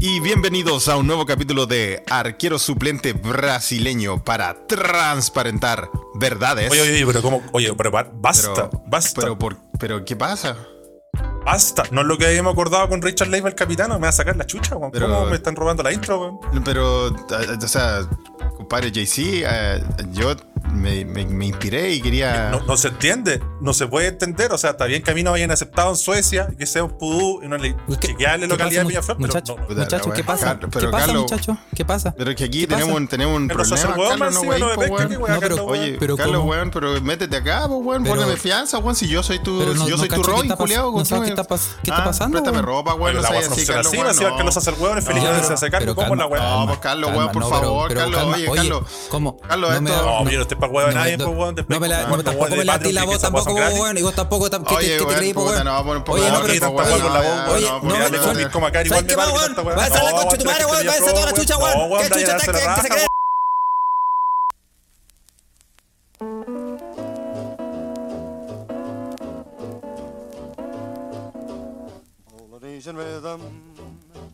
Y bienvenidos a un nuevo capítulo de Arquero Suplente Brasileño para transparentar verdades. Oye, oye, pero ¿cómo? Oye, pero ba- basta, pero, basta, Pero, por- pero, ¿qué pasa? basta. No es lo que habíamos acordado con Richard Leiva, el capitano. Me va a sacar la chucha, weón. Pero- ¿Cómo me están robando la intro, weón? Pero, o sea, compadre JC, eh, yo me, me- me inspiré y quería. No, no se entiende, no se puede entender. O sea, está bien que a mí no hayan aceptado en Suecia, que sea un pudú y no le ¿Qué- chequearle localidad de pasa, Villaflor, pero muchacho? no, no. Puta, Muchacho, la ¿qué pasa? Pero ¿Qué pasa, Carlos- muchacho? ¿Qué pasa? Pero es que aquí tenemos, un- tenemos un Carlos problema. hace el weón, Carlos, no encima, wey, no weón. qué wea, No, pero- Carlos, weón. Oye, Pero Carlos, ¿cómo? weón, pero métete acá, pues, weón, Pero- poneme fianza, weón, si yo soy tu, Pero no- si yo soy tu Robin, ¿cómo? qué está pas- qué está Ah, pasando, Préstame weón. ropa, weón, no no así, Carlos, así, weón, no. Carlos hace el weón, es feliz No, de pero- hacer cargo, pero ¿cómo la weá? No, pues Carlos, weón, por pero- favor, pero Carlos, oye, Carlos. ¿cómo? Carlos, esto- No, mira, para huevo a no me- nadie, pues, weón, después No me la, como no, weón tampoco me la voz no, Oye, no, pero no, Oye, no.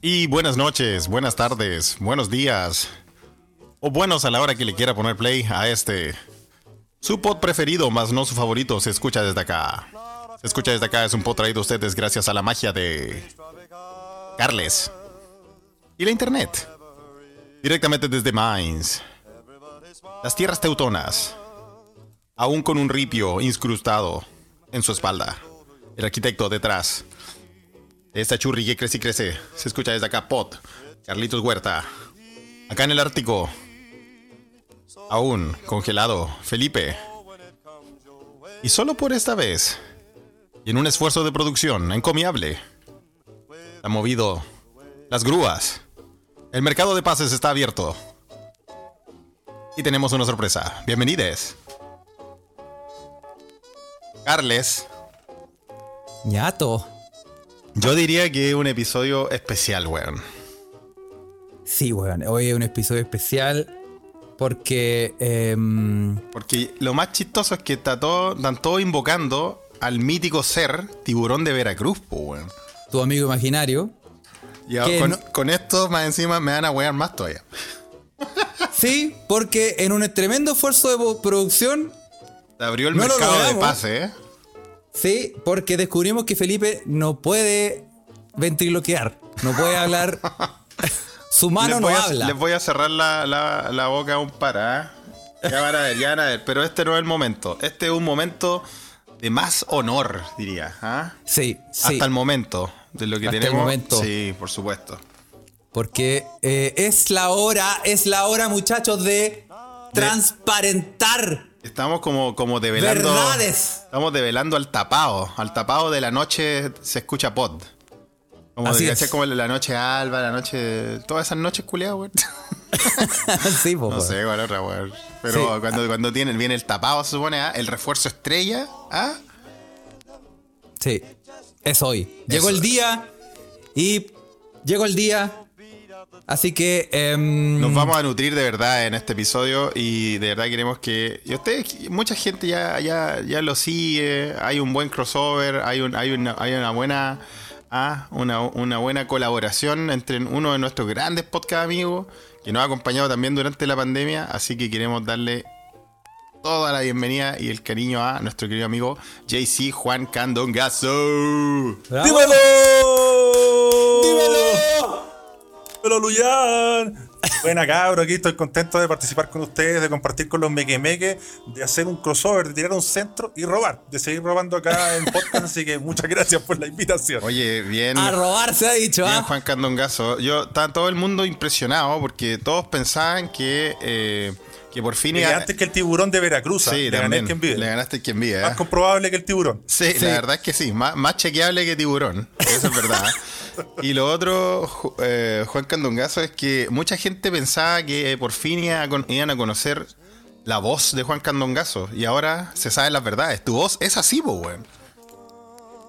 Y buenas noches, buenas tardes, buenos días. O buenos a la hora que le quiera poner play a este. Su pod preferido, más no su favorito, se escucha desde acá. Se escucha desde acá, es un pod traído a ustedes gracias a la magia de. Carles. Y la internet. Directamente desde Mainz. Las tierras teutonas. Aún con un ripio incrustado en su espalda. El arquitecto detrás. Esta churri que crece y crece. Se escucha desde acá, Pot. Carlitos Huerta. Acá en el Ártico. Aún congelado, Felipe. Y solo por esta vez. Y en un esfuerzo de producción encomiable. Ha movido las grúas. El mercado de pases está abierto. Y tenemos una sorpresa. Bienvenides. Carles. Ñato. Yo diría que es un episodio especial, weón. Sí, weón. Hoy es un episodio especial porque... em, Porque lo más chistoso es que está todo, están todos invocando al mítico ser tiburón de Veracruz, tu amigo imaginario. Y con, no- con esto más encima me van a wear más todavía. Sí, porque en un tremendo esfuerzo de producción Se abrió el No lo mercado de pase, ¿eh? Sí, porque descubrimos que Felipe no puede ventriloquear, no puede hablar. Su mano les, no voy a, habla. les voy a cerrar la, la- la boca un para. ¿eh? Ya van a ver, ya van a ver. Pero este no es el momento. Este es un momento de más honor, diría. ¿ah? Sí, sí. Hasta el momento de lo que Hasta el momento. Sí, por supuesto. Porque eh, es la hora, es la hora, muchachos, de transparentar Estamos como, como develando. verdades. Estamos develando al tapado. Al tapado de la noche se escucha pod. Como, Así es. como la noche alba, la noche. Todas esas noches culiadas, weón. sí, po, No sé, cuál otra, weón. Pero Sí. cuando, cuando tienen, viene el tapado, se supone, ¿ah? el refuerzo estrella, ¿ah? Sí, es hoy. Llegó Eso. el día y llegó el día. Así que em, Nos vamos a nutrir de verdad en este episodio y de verdad queremos que. Y ustedes, mucha gente ya, ya, ya lo sigue, hay un buen crossover, hay, un, hay, una, hay una buena. Ah, una, una buena colaboración entre uno de nuestros grandes podcast amigos que nos ha acompañado también durante la pandemia, así que queremos darle toda la bienvenida y el cariño a nuestro querido amigo JC Juan Candongazo. ¡Dímelo! ¡Dímelo! ¡Dímelo, Luyan! Buena cabro, aquí estoy contento de participar con ustedes, de compartir con los mequemeques, de hacer un crossover, de tirar un centro y robar, de seguir robando acá en podcast, así que muchas gracias por la invitación. Oye, bien. A robar se ha dicho, Bien, ¿ah? Juan Candongazo. Yo estaba todo el mundo impresionado porque todos pensaban que, eh, que por fin Y iba- antes que el tiburón de Veracruz. Sí, le el quien vive. Le ganaste el quien vive. ¿eh? Más comprobable que el tiburón. Sí, Sí. la verdad es que sí. Más, más chequeable que tiburón. Eso es verdad. y lo otro, eh, Juan Candongazo, es que mucha gente pensaba que por fin iban a conocer la voz de Juan Candongazo. Y ahora se saben las verdades. Tu voz es así, po, weón.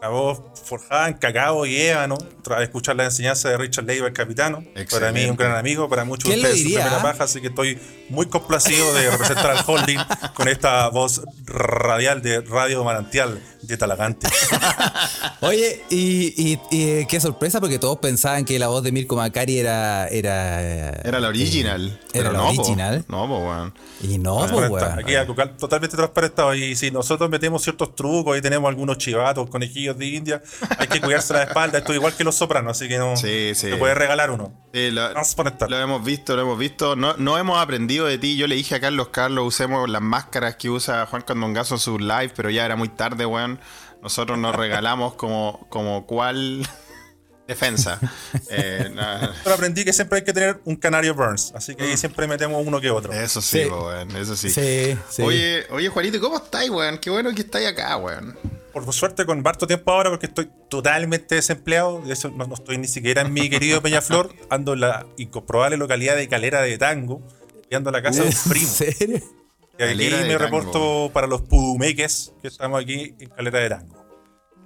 La voz forjada en cacao y ébano, tras escuchar la enseñanza de Richard Leiva, el capitano. Para mí un gran amigo, para muchos de ¿Quién lo ustedes su diría, primera ah? paja, así que estoy muy complacido de representar al holding con esta voz radial de Radio Manantial De Talagante. Oye, y, y- y, eh, qué sorpresa, porque todos pensaban que la voz de Mirko Macari era. Era, Era la original. Era la no, po. original. No, po, weón. Y no, pues, weón. Aquí a Cucal totalmente transparentado. Y si nosotros metemos ciertos trucos y tenemos algunos chivatos, conejillos de India, hay que cuidarse la espalda. Esto es igual que los sopranos, así que no Sí, sí. te puedes regalar uno. Sí, lo, lo hemos visto, lo hemos visto. No, no hemos aprendido de ti. Yo le dije a Carlos, Carlos, usemos las máscaras que usa Juan Candongazo en su live, pero ya era muy tarde, weón. Nosotros nos regalamos como, como cual defensa. Eh. Pero aprendí que siempre hay que tener un canario Burns, así que ahí siempre metemos uno que otro. Eso sí, weón. Eso sí. Sí, sí. Oye, oye, Juanito, ¿cómo estáis, weón? Qué bueno que estáis acá, weón. Por suerte con harto tiempo ahora porque estoy totalmente desempleado. De eso no, no estoy ni siquiera en mi querido Peñaflor. Ando en la incomprobable localidad de Calera de Tango, ando a la casa de un primo. ¿En serio? Y aquí me reporto para los pudumeques que estamos aquí en Calera de Tango.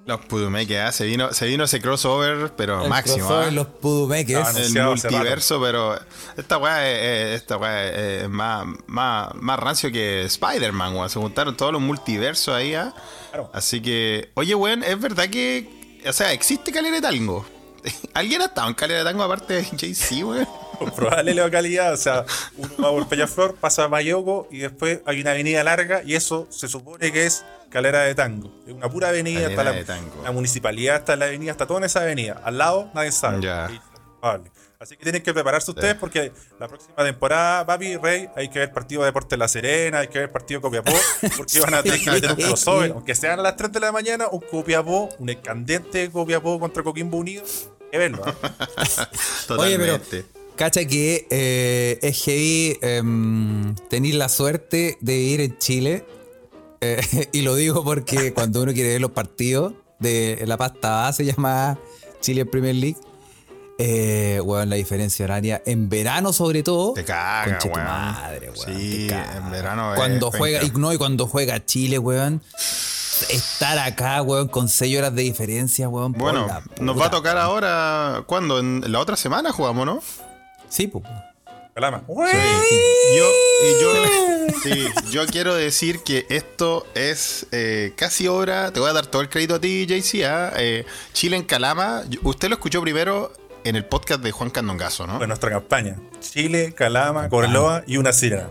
Los Pudumeque, ah, se vino, se vino ese crossover, pero El máximo. crossover, ah. Los pudumeques. No. el multiverso, pero esta weá es, es- esta weá es, es más, más, más rancio que Spider-Man, weón. Se juntaron todos los multiversos ahí, ¿ah? Claro. Así que, oye, weón, es verdad que, o sea, existe Calera de Tango. ¿Alguien ha estado en Calera de Tango aparte de JC, weón? Probable localidad, o sea, uno va por Peñaflor, pasa a Mayoco y después hay una avenida larga y eso se supone que es Calera de Tango. Es una pura avenida, está la, de municipalidad está en la avenida, está todo en esa avenida. Al lado nadie sabe. Ya. Probable. Así que tienen que prepararse ustedes porque la próxima temporada, papi, Rey, hay que ver partido de Deporte La Serena, hay que ver partido Copiapó, porque van a tener que meter un crossover, aunque sean a las 3 de la mañana, un Copiapó, un escandente Copiapó contra Coquimbo Unido. Hay que verlo, ¿eh? Oye, pero Totalmente. cacha que eh, es heavy em, tener la suerte de vivir en Chile. Eh, y lo digo porque cuando uno quiere ver los partidos de la pasta base llamada Chile Premier League, eh, weón, la diferencia horaria en verano sobre todo. Te caga, conche tu weón. madre, weón, Sí, te caga. en verano Cuando juega, y no, y cuando juega Chile, weón. Estar acá, weón, con 6 horas de diferencia, weón. Bueno, nos va a tocar ahora, ¿cuándo? En la otra semana jugamos, ¿no? Sí, pues. Calama. Yo, y yo, sí, yo quiero decir que esto es eh, casi obra. Te voy a dar todo el crédito a ti, JC. ¿ah? Eh, Chile en Calama. Usted lo escuchó primero en el podcast de Juan Candongazo, ¿no? Fue nuestra campaña. Chile, Calama, Corloa y una sirena.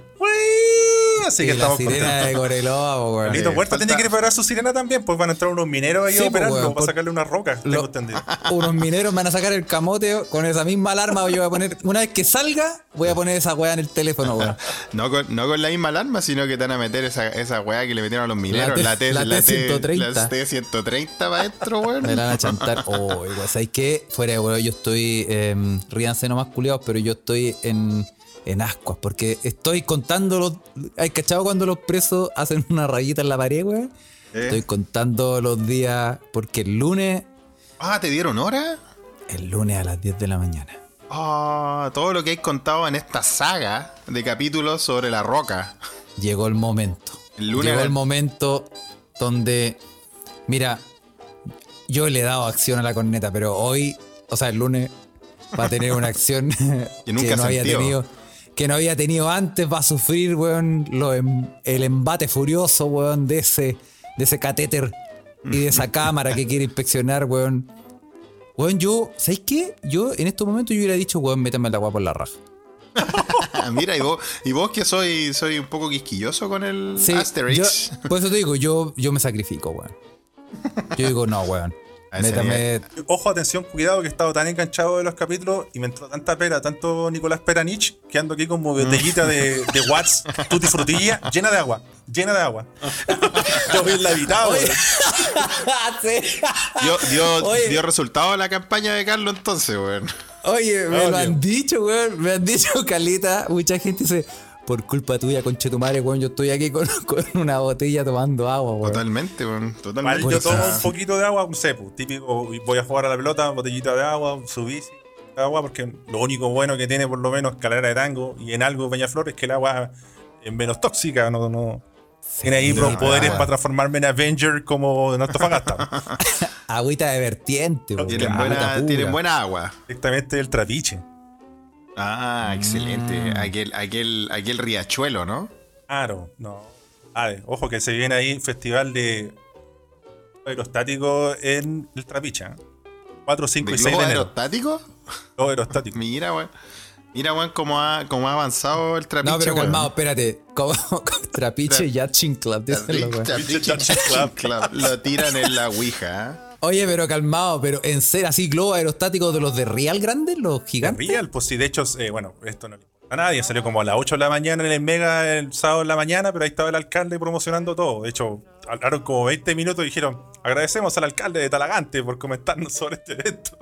Así que Y la estamos sirena contentos. de Coreloa, po, weón. Lito falta- tiene que preparar su sirena también, pues van a entrar unos mineros ahí Sí, a operarlo weón, para por- sacarle unas rocas, tengo entendido. Unos mineros me van a sacar el camote con esa misma alarma. Yo voy a poner, una vez que salga, voy a poner esa weá en el teléfono, weón. No con, no con la misma alarma, sino que te van a meter esa, esa weá que le metieron a los mineros. La T- la T-130. La T-130 para adentro, weón. Me la van a chantar. Oh, igual, ¿sabes qué? Fuera de weón, yo estoy. Eh, ríanse nomás culiados, pero yo estoy en, en ascuas. Porque estoy contando los. ¿Hay cachado cuando los presos hacen una rayita en la pared? ¿Eh? Estoy contando los días. Porque el lunes. Ah, ¿te dieron hora? El lunes a las 10 de la mañana. Ah, todo lo que hay contado en esta saga de capítulos sobre la roca. llegó el momento. El lunes llegó el momento donde, mira, yo le he dado acción a la corneta, pero hoy, o sea, el lunes va a tener una acción que, nunca no había tenido. Que no había tenido antes, va a sufrir, weón, lo em- el embate furioso, weón, de ese, de ese catéter y de esa cámara que quiere inspeccionar, weón. Weón, yo, ¿sabes qué? Yo en estos momentos yo hubiera dicho, weón, métame el agua por la raja. Mira, y vos, y vos que soy, soy un poco quisquilloso con el Sí, Asterix. yo- por eso te digo, yo, yo me sacrifico, weón. Yo digo, no, weón. Métame. Ojo, atención, cuidado, que he estado tan enganchado de los capítulos y me entró tanta pera, tanto Nicolás Peranich, que ando aquí como botellita de, de Watts, tutti frutilla, llena de agua, llena de agua. Yo vi la habitado. Dio, dio, dio resultado la campaña de Carlos entonces, weón. Oye, me lo han dicho, weón. Me han dicho, Calita. Mucha gente dice, por culpa tuya, conchetumare, weón, yo estoy aquí con, con una botella tomando agua, weón. Totalmente, weón. Totalmente. yo tomo un poquito de agua, un cepo, típico, voy a jugar a la pelota, botellita de agua, su bici, de agua, porque lo único bueno que tiene por lo menos Calera de Tango y en algo Peñaflor es que el agua es menos tóxica, no, no tiene ahí los poderes agua. para transformarme en Avenger como en Antofagasta, Agüita de vertiente, weón. Tienen, buena, tienen buena agua. directamente del trapiche. Ah, excelente. Aquel, aquel, aquel riachuelo, ¿no? Claro, no. A ver, ojo que se viene ahí festival de. aerostático en el Trapiche. ¿eh? 4, 5 ¿De y 6 globo de enero. aerostático? Globo aerostático. Mira, weón. Mira, weón, cómo ha, cómo ha avanzado el trapiche, No, pero weón. calmado, espérate. Como, Trapiche Yachting Club, dicen los weones. Trapiche Club. Club. Lo tiran en la Ouija, ¿eh? Oye, pero calmado, pero en ser así, globos aerostáticos de los de Real Grandes, los gigantes. Real, pues sí, de hecho, eh, bueno, esto no le importa a nadie. Salió como a las 8 de la mañana en el Mega el sábado en la mañana, pero ahí estaba el alcalde promocionando todo. De hecho, hablaron como 20 minutos y dijeron: agradecemos al alcalde de Talagante por comentarnos sobre este evento.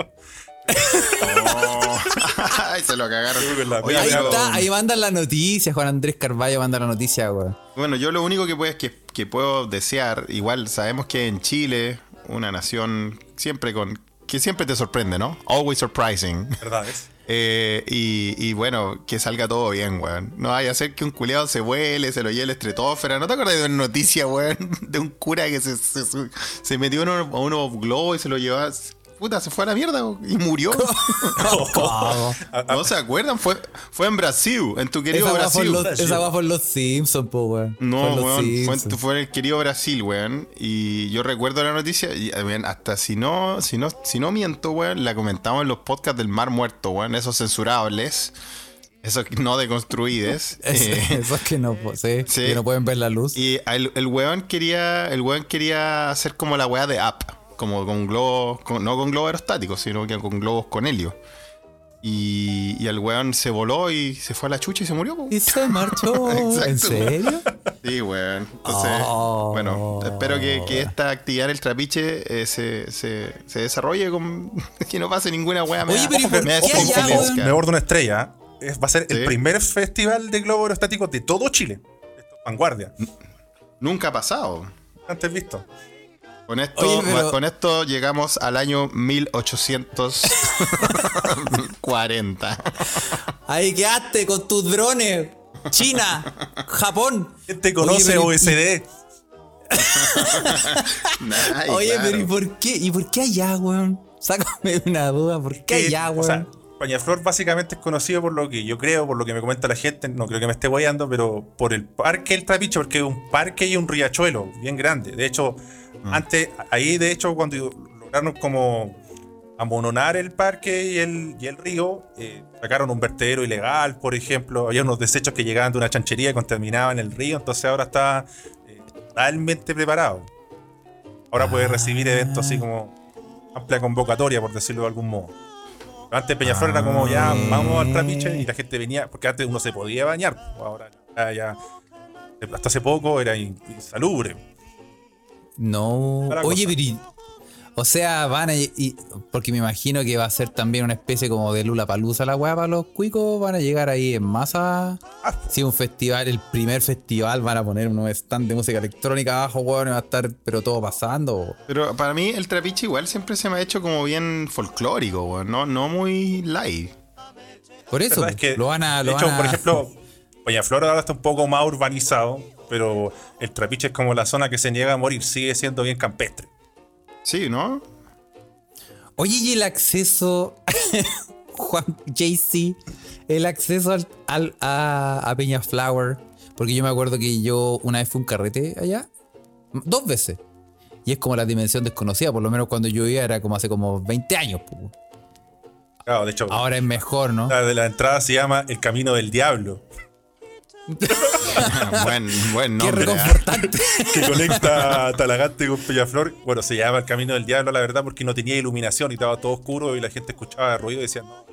Oh. Ay, se lo cagaron. la Oye, Ahí pero- está, ahí mandan la noticia, Juan Andrés Carballo manda la noticia, weón. Bueno, yo lo único que, puedo, que, que puedo desear, igual sabemos que en Chile, una nación siempre con que siempre te sorprende, ¿no? Always surprising. ¿Verdad? Es? Eh, y, y bueno, que salga todo bien, weón. No vaya a ser que un culeado se vuele, se lo lleve el estretósfera. ¿No te acuerdas de una noticia, weón? De un cura que se, se, se- metió en unos, a unos globos y se lo llevaba. Puta, se fue a la mierda weón, y murió. ¿Cómo? ¿No se acuerdan? Fue, fue en Brasil, en tu querido Esa Brasil. los, esa weá fue en los Simpsons, po, weón. No, Fue weón, fue, en- Simpsons. fue en el querido Brasil, weón. Y yo recuerdo la noticia, y eh, weón, hasta si no, si no, si no miento, weón, la comentamos en los podcasts del Mar Muerto, weón, esos censurables, esos no deconstruides. Es- eh, Esos que no, Sí. que no pueden ver la luz. y el, el weón quería, el weón quería hacer como la weá de app, como con globos, con- no con globos aerostáticos, sino que con globos con helio. Y, y el weón se voló y se fue a la chucha y se murió. po. Y se marchó. ¿En serio? Sí, weón. Entonces, Oh. bueno, espero que, que esta actividad en el trapiche eh, se, se, se desarrolle con que no pase ninguna weá. me Oye, pero ¿y por me allá, impotencia. Me bordo una estrella. ¿eh? Es- va a ser Sí. el primer festival de globo aerostático de todo Chile. Esto vanguardia. Nunca ha pasado. Antes visto. Con esto, Oye, pero- con esto llegamos al año 1840. Ahí quedaste con tus drones. China, Japón. ¿Quién te conoce Oye, pero- OSD? Ay, Oye, claro. pero ¿y por qué? ¿Y por qué allá, weón? Sácame una duda, ¿por qué Que, allá, o sea, weón? Peñaflor básicamente es conocido por lo que yo creo, por lo que me comenta la gente, no creo que me esté guayando, pero por el parque El Trapiche, porque es un parque y un riachuelo bien grande. De hecho. Antes, ahí de hecho, cuando lograron como amononar el parque y el, y el río, eh, sacaron un vertedero ilegal, por ejemplo, había unos desechos que llegaban de una chanchería y contaminaban el río, entonces ahora está eh, totalmente preparado. Ahora puede recibir eventos así como amplia convocatoria, por decirlo de algún modo. Antes Peñaflor era como ya vamos al trapiche y la gente venía, porque antes uno se podía bañar, pues, ahora ya, ya- hasta hace poco era in- insalubre. No. Oye, O sea, van a. y- porque me imagino que va a ser también una especie como de Lula Palusa la weá para los cuicos. Van a llegar ahí en masa. Ah, Si un festival, el primer festival, van a poner unos stands de música electrónica abajo, weón, y va a estar, pero todo pasando. Pero para mí el trapiche igual siempre se me ha hecho como bien folclórico, weón, no, no muy live. Por eso, verdad es que, lo van a. de Lo hecho, van a- por ejemplo, Peñaflor ahora está un poco más urbanizado, pero el trapiche es como la zona que se niega a morir, sigue siendo bien campestre. Sí, ¿no? Oye, y el acceso. Juan JC, el acceso al, al- a, a Peña Flower. Porque yo me acuerdo que yo una vez fui a un carrete allá, dos veces. Y es como la dimensión desconocida, por lo menos cuando yo iba era como hace como 20 años. Claro, de hecho, Ahora es mejor, ¿no? la de la entrada se llama El Camino del Diablo, buen, buen Qué nombre. ¿ah? reconfortante. que conecta a Talagante con Peñaflor. Bueno, se llama El Camino del Diablo, la verdad, porque no tenía iluminación y estaba todo oscuro y la gente escuchaba ruido y decía, no,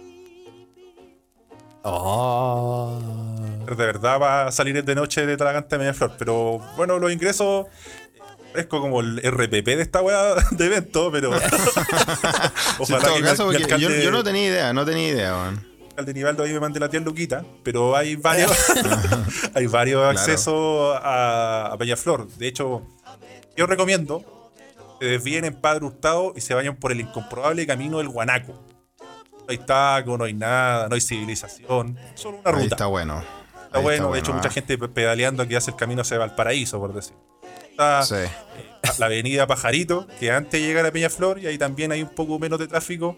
Oh. de verdad va a salir de noche de Talagante a Peñaflor. Pero bueno, los ingresos es como el RPP de esta weá de evento, pero Sí, en todo mi- caso, porque yo, alcalde- yo no tenía idea, no tenía idea, weón. Alcalde Nivaldo ahí me mande la tía Luquita, pero hay varios, hay varios Claro. accesos a, a Peñaflor. De hecho, yo recomiendo que se desvíen en Padre Hurtado y se vayan por el incomprobable camino del Guanaco. No hay taco, no hay nada, no hay civilización, solo una Ahí ruta. está bueno. Está Ahí bueno, de hecho, ah. mucha gente pe- pedaleando que hace el camino hacia Valparaíso, por decir. Está Sí. eh, la avenida Pajarito, que antes de llegar a Peñaflor, y ahí también hay un poco menos de tráfico.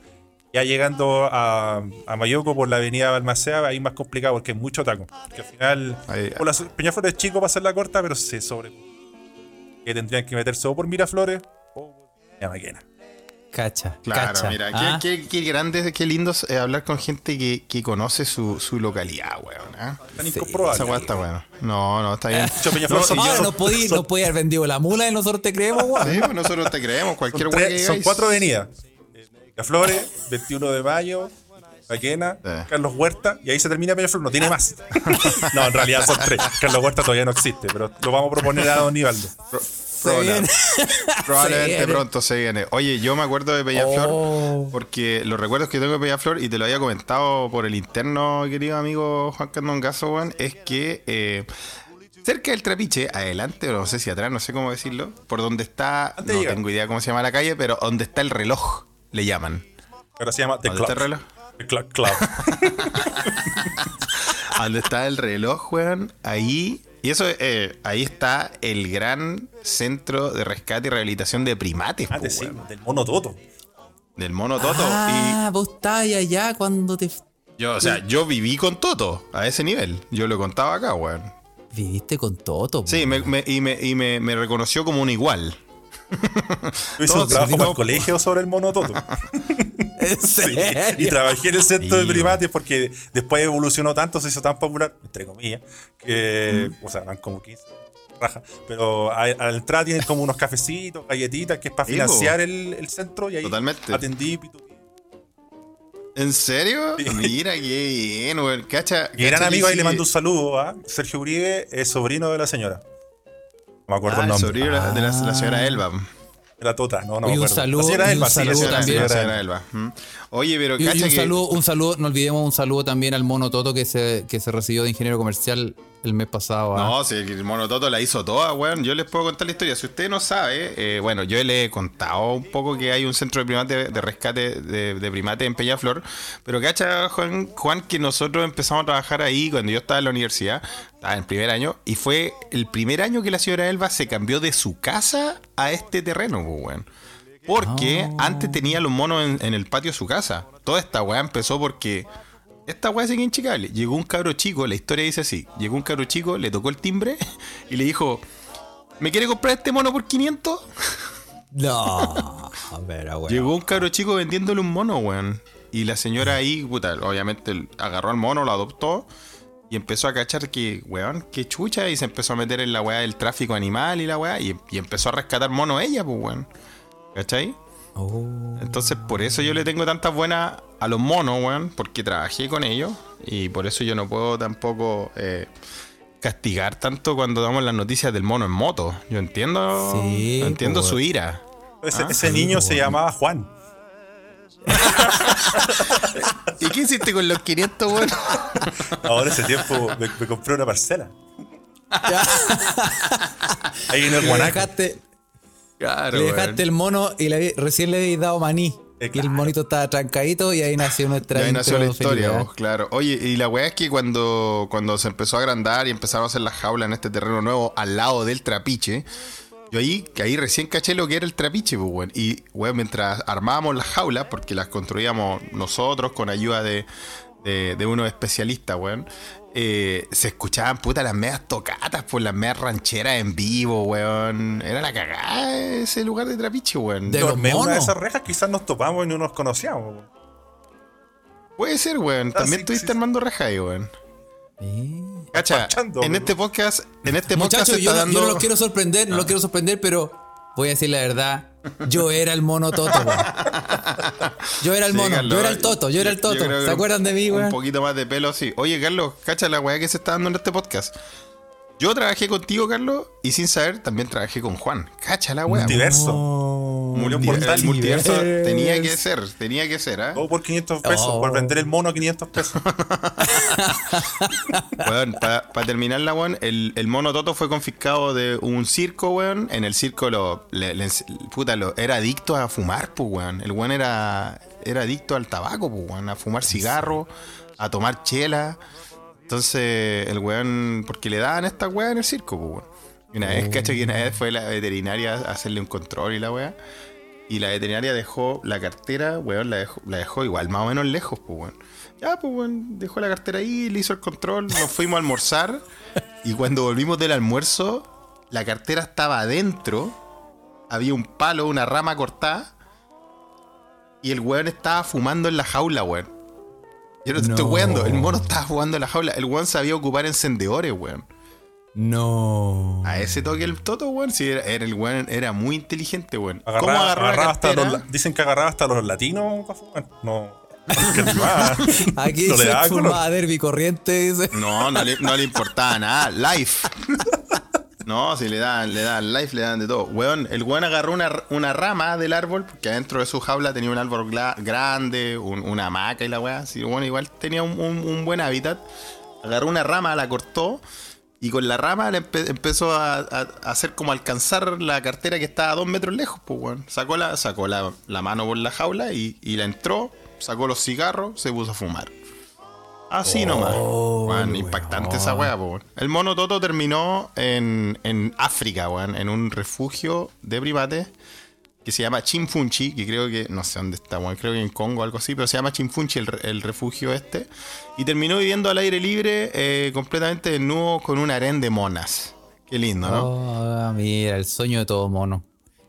Ya llegando a, a Mayoco por la avenida Balmacea, ahí es más complicado porque es mucho taco. Porque al final, Ahí- por la, Peñaflor es chico para hacerla corta, pero se sobre. Que tendrían que meterse o por Miraflores o La máquina. Cacha. Claro, cacha. mira, Ah, qué, qué, qué grande, qué lindo es eh, hablar con gente que, que conoce su, su localidad, weón. ¿ah? Tan Sí. Esa weá está bueno. No, no, está bien. No, son- y Ah, yo- no haber vendido la mula y nosotros te creemos, weón. Sí, pues nosotros te creemos, cualquier Son, weá que cuatro avenidas. Flores, 21 de mayo, Paquena, Sí. Carlos Huerta, y ahí se termina Peñaflor, no tiene más. no, en realidad son tres. Carlos Huerta todavía no existe, pero lo vamos a proponer a Don Nivaldo. Se viene. Probablemente Se viene. pronto se viene. Oye, yo me acuerdo de Peñaflor Oh. porque los recuerdos que tengo de Peñaflor, y te lo había comentado por el interno, querido amigo Juan Candongazo, weón, es que eh, cerca del trapiche, adelante, o no sé si atrás, no sé cómo decirlo, por donde está, Antes no llegar. tengo idea cómo se llama la calle, pero donde está el reloj, le llaman. Ahora se llama The ¿Dónde está el Clock. reloj? The Clock Club. donde está el reloj, weón, ahí. Y eso, eh, ahí está el gran centro de rescate y rehabilitación de primates, Ah, po, sí, weón, del mono Toto. del mono Toto. Ah, vos estabas allá cuando te yo, o sea, yo viví con Toto a ese nivel. Yo lo contaba acá, weón. viviste con Toto. Sí, me- me- y, me, y me, me reconoció como un igual. Yo hice un trabajo para el colegio sobre el mono Toto. ¿En Sí, y trabajé en el centro de primates porque después evolucionó tanto, se hizo tan popular, entre comillas, que, Mm. o sea, eran como 15, raja. Pero a, a la entrada tienen como unos cafecitos, galletitas, que es para financiar el, el centro y ahí Totalmente. atendí. pitu- ¿En serio? Sí. Mira, qué bien, weón. Cacha. Mi gran amigo ahí le mando un saludo a Sergio Uribe, es sobrino de la señora. No me acuerdo Ah, el nombre. sobrino de la- de la, la señora Elba. Era Tota, no, no me un acuerdo. saludo- La señora y un Elba, sí, la saludo señora- también. La señora Elba. Elba. Mm. Oye, pero Y, un que- saludo, un saludo, no olvidemos un saludo también al mono Toto que se, que se recibió de ingeniero comercial el mes pasado. ¿ah? No, si el mono Toto la hizo toda, weón. Yo les puedo contar la historia. Si usted no sabe, eh, bueno, yo le he contado un poco que hay un centro de primate, de rescate de, de primates en Peñaflor. Pero cacha, Juan, Juan, que nosotros empezamos a trabajar ahí cuando yo estaba en la universidad, estaba en el primer año, y fue el primer año que la señora Elba se cambió de su casa a este terreno, pues, weón. Porque antes tenía los monos en, en el patio de su casa. Toda esta weá empezó porque esta weá sigue inchecable. Llegó un cabro chico, la historia dice así: llegó un cabro chico, le tocó el timbre y le dijo: ¿Me quiere comprar este mono por 500? No, ver, weón. Llegó un cabro chico vendiéndole un mono, weón. Y la señora ahí, puta, obviamente agarró al mono, lo adoptó. Y empezó a cachar que, weón, qué chucha. Y se empezó a meter en la weá del tráfico animal y la weá. Y, y empezó a rescatar mono ella, pues, weón. ¿Cachai? Oh. Entonces, por eso yo le tengo tantas buenas a los monos, weón, porque trabajé con ellos y por eso yo no puedo tampoco eh, castigar tanto cuando damos las noticias del mono en moto. Yo entiendo, Sí, entiendo pues, su ira. Ese, Ah, ese sí, niño pues, se llamaba Juan. ¿Y qué hiciste con los 500, weón? Ahora ese tiempo me, me compré una parcela. Ahí en el Guanaco. dejaste, Claro, le dejaste el mono y le, recién le habéis dado maní. Eh, Y el monito estaba trancadito y ahí nació nuestra De ahí nació la historia, vos, claro. Oye, y la weá es que cuando, cuando se empezó a agrandar y empezaron a hacer las jaulas en este terreno nuevo al lado del trapiche, yo ahí, que ahí recién caché lo que era el trapiche, pues, weón. Y, weón, mientras armábamos las jaulas, porque las construíamos nosotros con ayuda de, de, de unos especialistas, weón, eh, se escuchaban, puta, las medias tocatas, por las medias rancheras en vivo, weón. Era la cagada ese lugar de trapiche, weón. De los una de monos. esas rejas, quizás nos topamos y no nos conocíamos. Puede ser, weón. Ah, También sí, estuviste sí, sí. armando reja ahí, weón. Sí. Cacha, en weón. este podcast, en este podcast Muchachos, se yo, está no- yo dando... no los quiero sorprender, no los quiero sorprender, pero voy a decir la verdad. Yo era el mono Toto, weón. Yo era el Sí, mono, Carlos, yo era el Toto, yo era el Toto. ¿Se acuerdan de mí, Un weón? poquito más de pelo, sí. Oye, Carlos, cacha la weá que se está dando en este podcast. Yo trabajé contigo, Carlos, y sin saber, también trabajé con Juan. Cacha la weá. Multiverso. Portal. el multiverso tenía que ser, tenía que ser, ¿ah? Todo por 500 pesos, Oh. por vender el mono a 500 pesos. Weón, para terminar la weón, el, el mono Toto fue confiscado de un circo, weón. En el circo lo, le- puta, lo, era adicto a fumar, pues, weón. El weón era, era adicto al tabaco, pues, weón. A fumar cigarro, a tomar chela. Entonces, el weón, porque le daban esta weá en el circo, pues, weón. Y una vez, cacho, que una vez fue la veterinaria a hacerle un control y la weá. Y la veterinaria dejó la cartera, weón, la dejó, la dejó igual, más o menos lejos, pues, weón. Ya, pues, weón, dejó la cartera ahí, le hizo el control, nos fuimos a almorzar. Y cuando volvimos del almuerzo, la cartera estaba adentro había un palo, una rama cortada. Y el weón estaba fumando en la jaula, weón. Yo no te estoy weando. El mono estaba fumando en la jaula. El weón sabía ocupar encendedores, weón. No. A ese toque el toto, weón. Sí, era, era el weón, era muy inteligente, weón. ¿Cómo Agarraba, hasta los, dicen que agarraba hasta los latinos para fumar. No. Aquí no se fumaba derby corriente, dice. No, no le, no le importaba nada. Life. No, si le dan, le dan life, le dan de todo. Weón, el weón agarró una, una rama del árbol, porque adentro de su jaula tenía un árbol grande, un- una hamaca y la weá. Sí, bueno, igual tenía un, un- buen hábitat. Agarró una rama, la cortó. Y con la rama le empe- empezó a hacer como alcanzar la cartera que estaba a dos metros lejos, pues, weón. Sacó la, sacó la, la mano por la jaula y, y la entró, sacó los cigarros, se puso a fumar. Así nomás. Oh, Weón, weón. impactante esa weá, weón. El mono Toto terminó en, en África, weón, en un refugio de primates que se llama Chimfunchi, que creo que, no sé dónde está, weón, creo que en Congo o algo así, pero se llama Chimfunchi el, el refugio este. Y terminó viviendo al aire libre, eh, completamente desnudo, con un harén de monas. Qué lindo, ¿no? Oh, mira, el sueño de todo mono.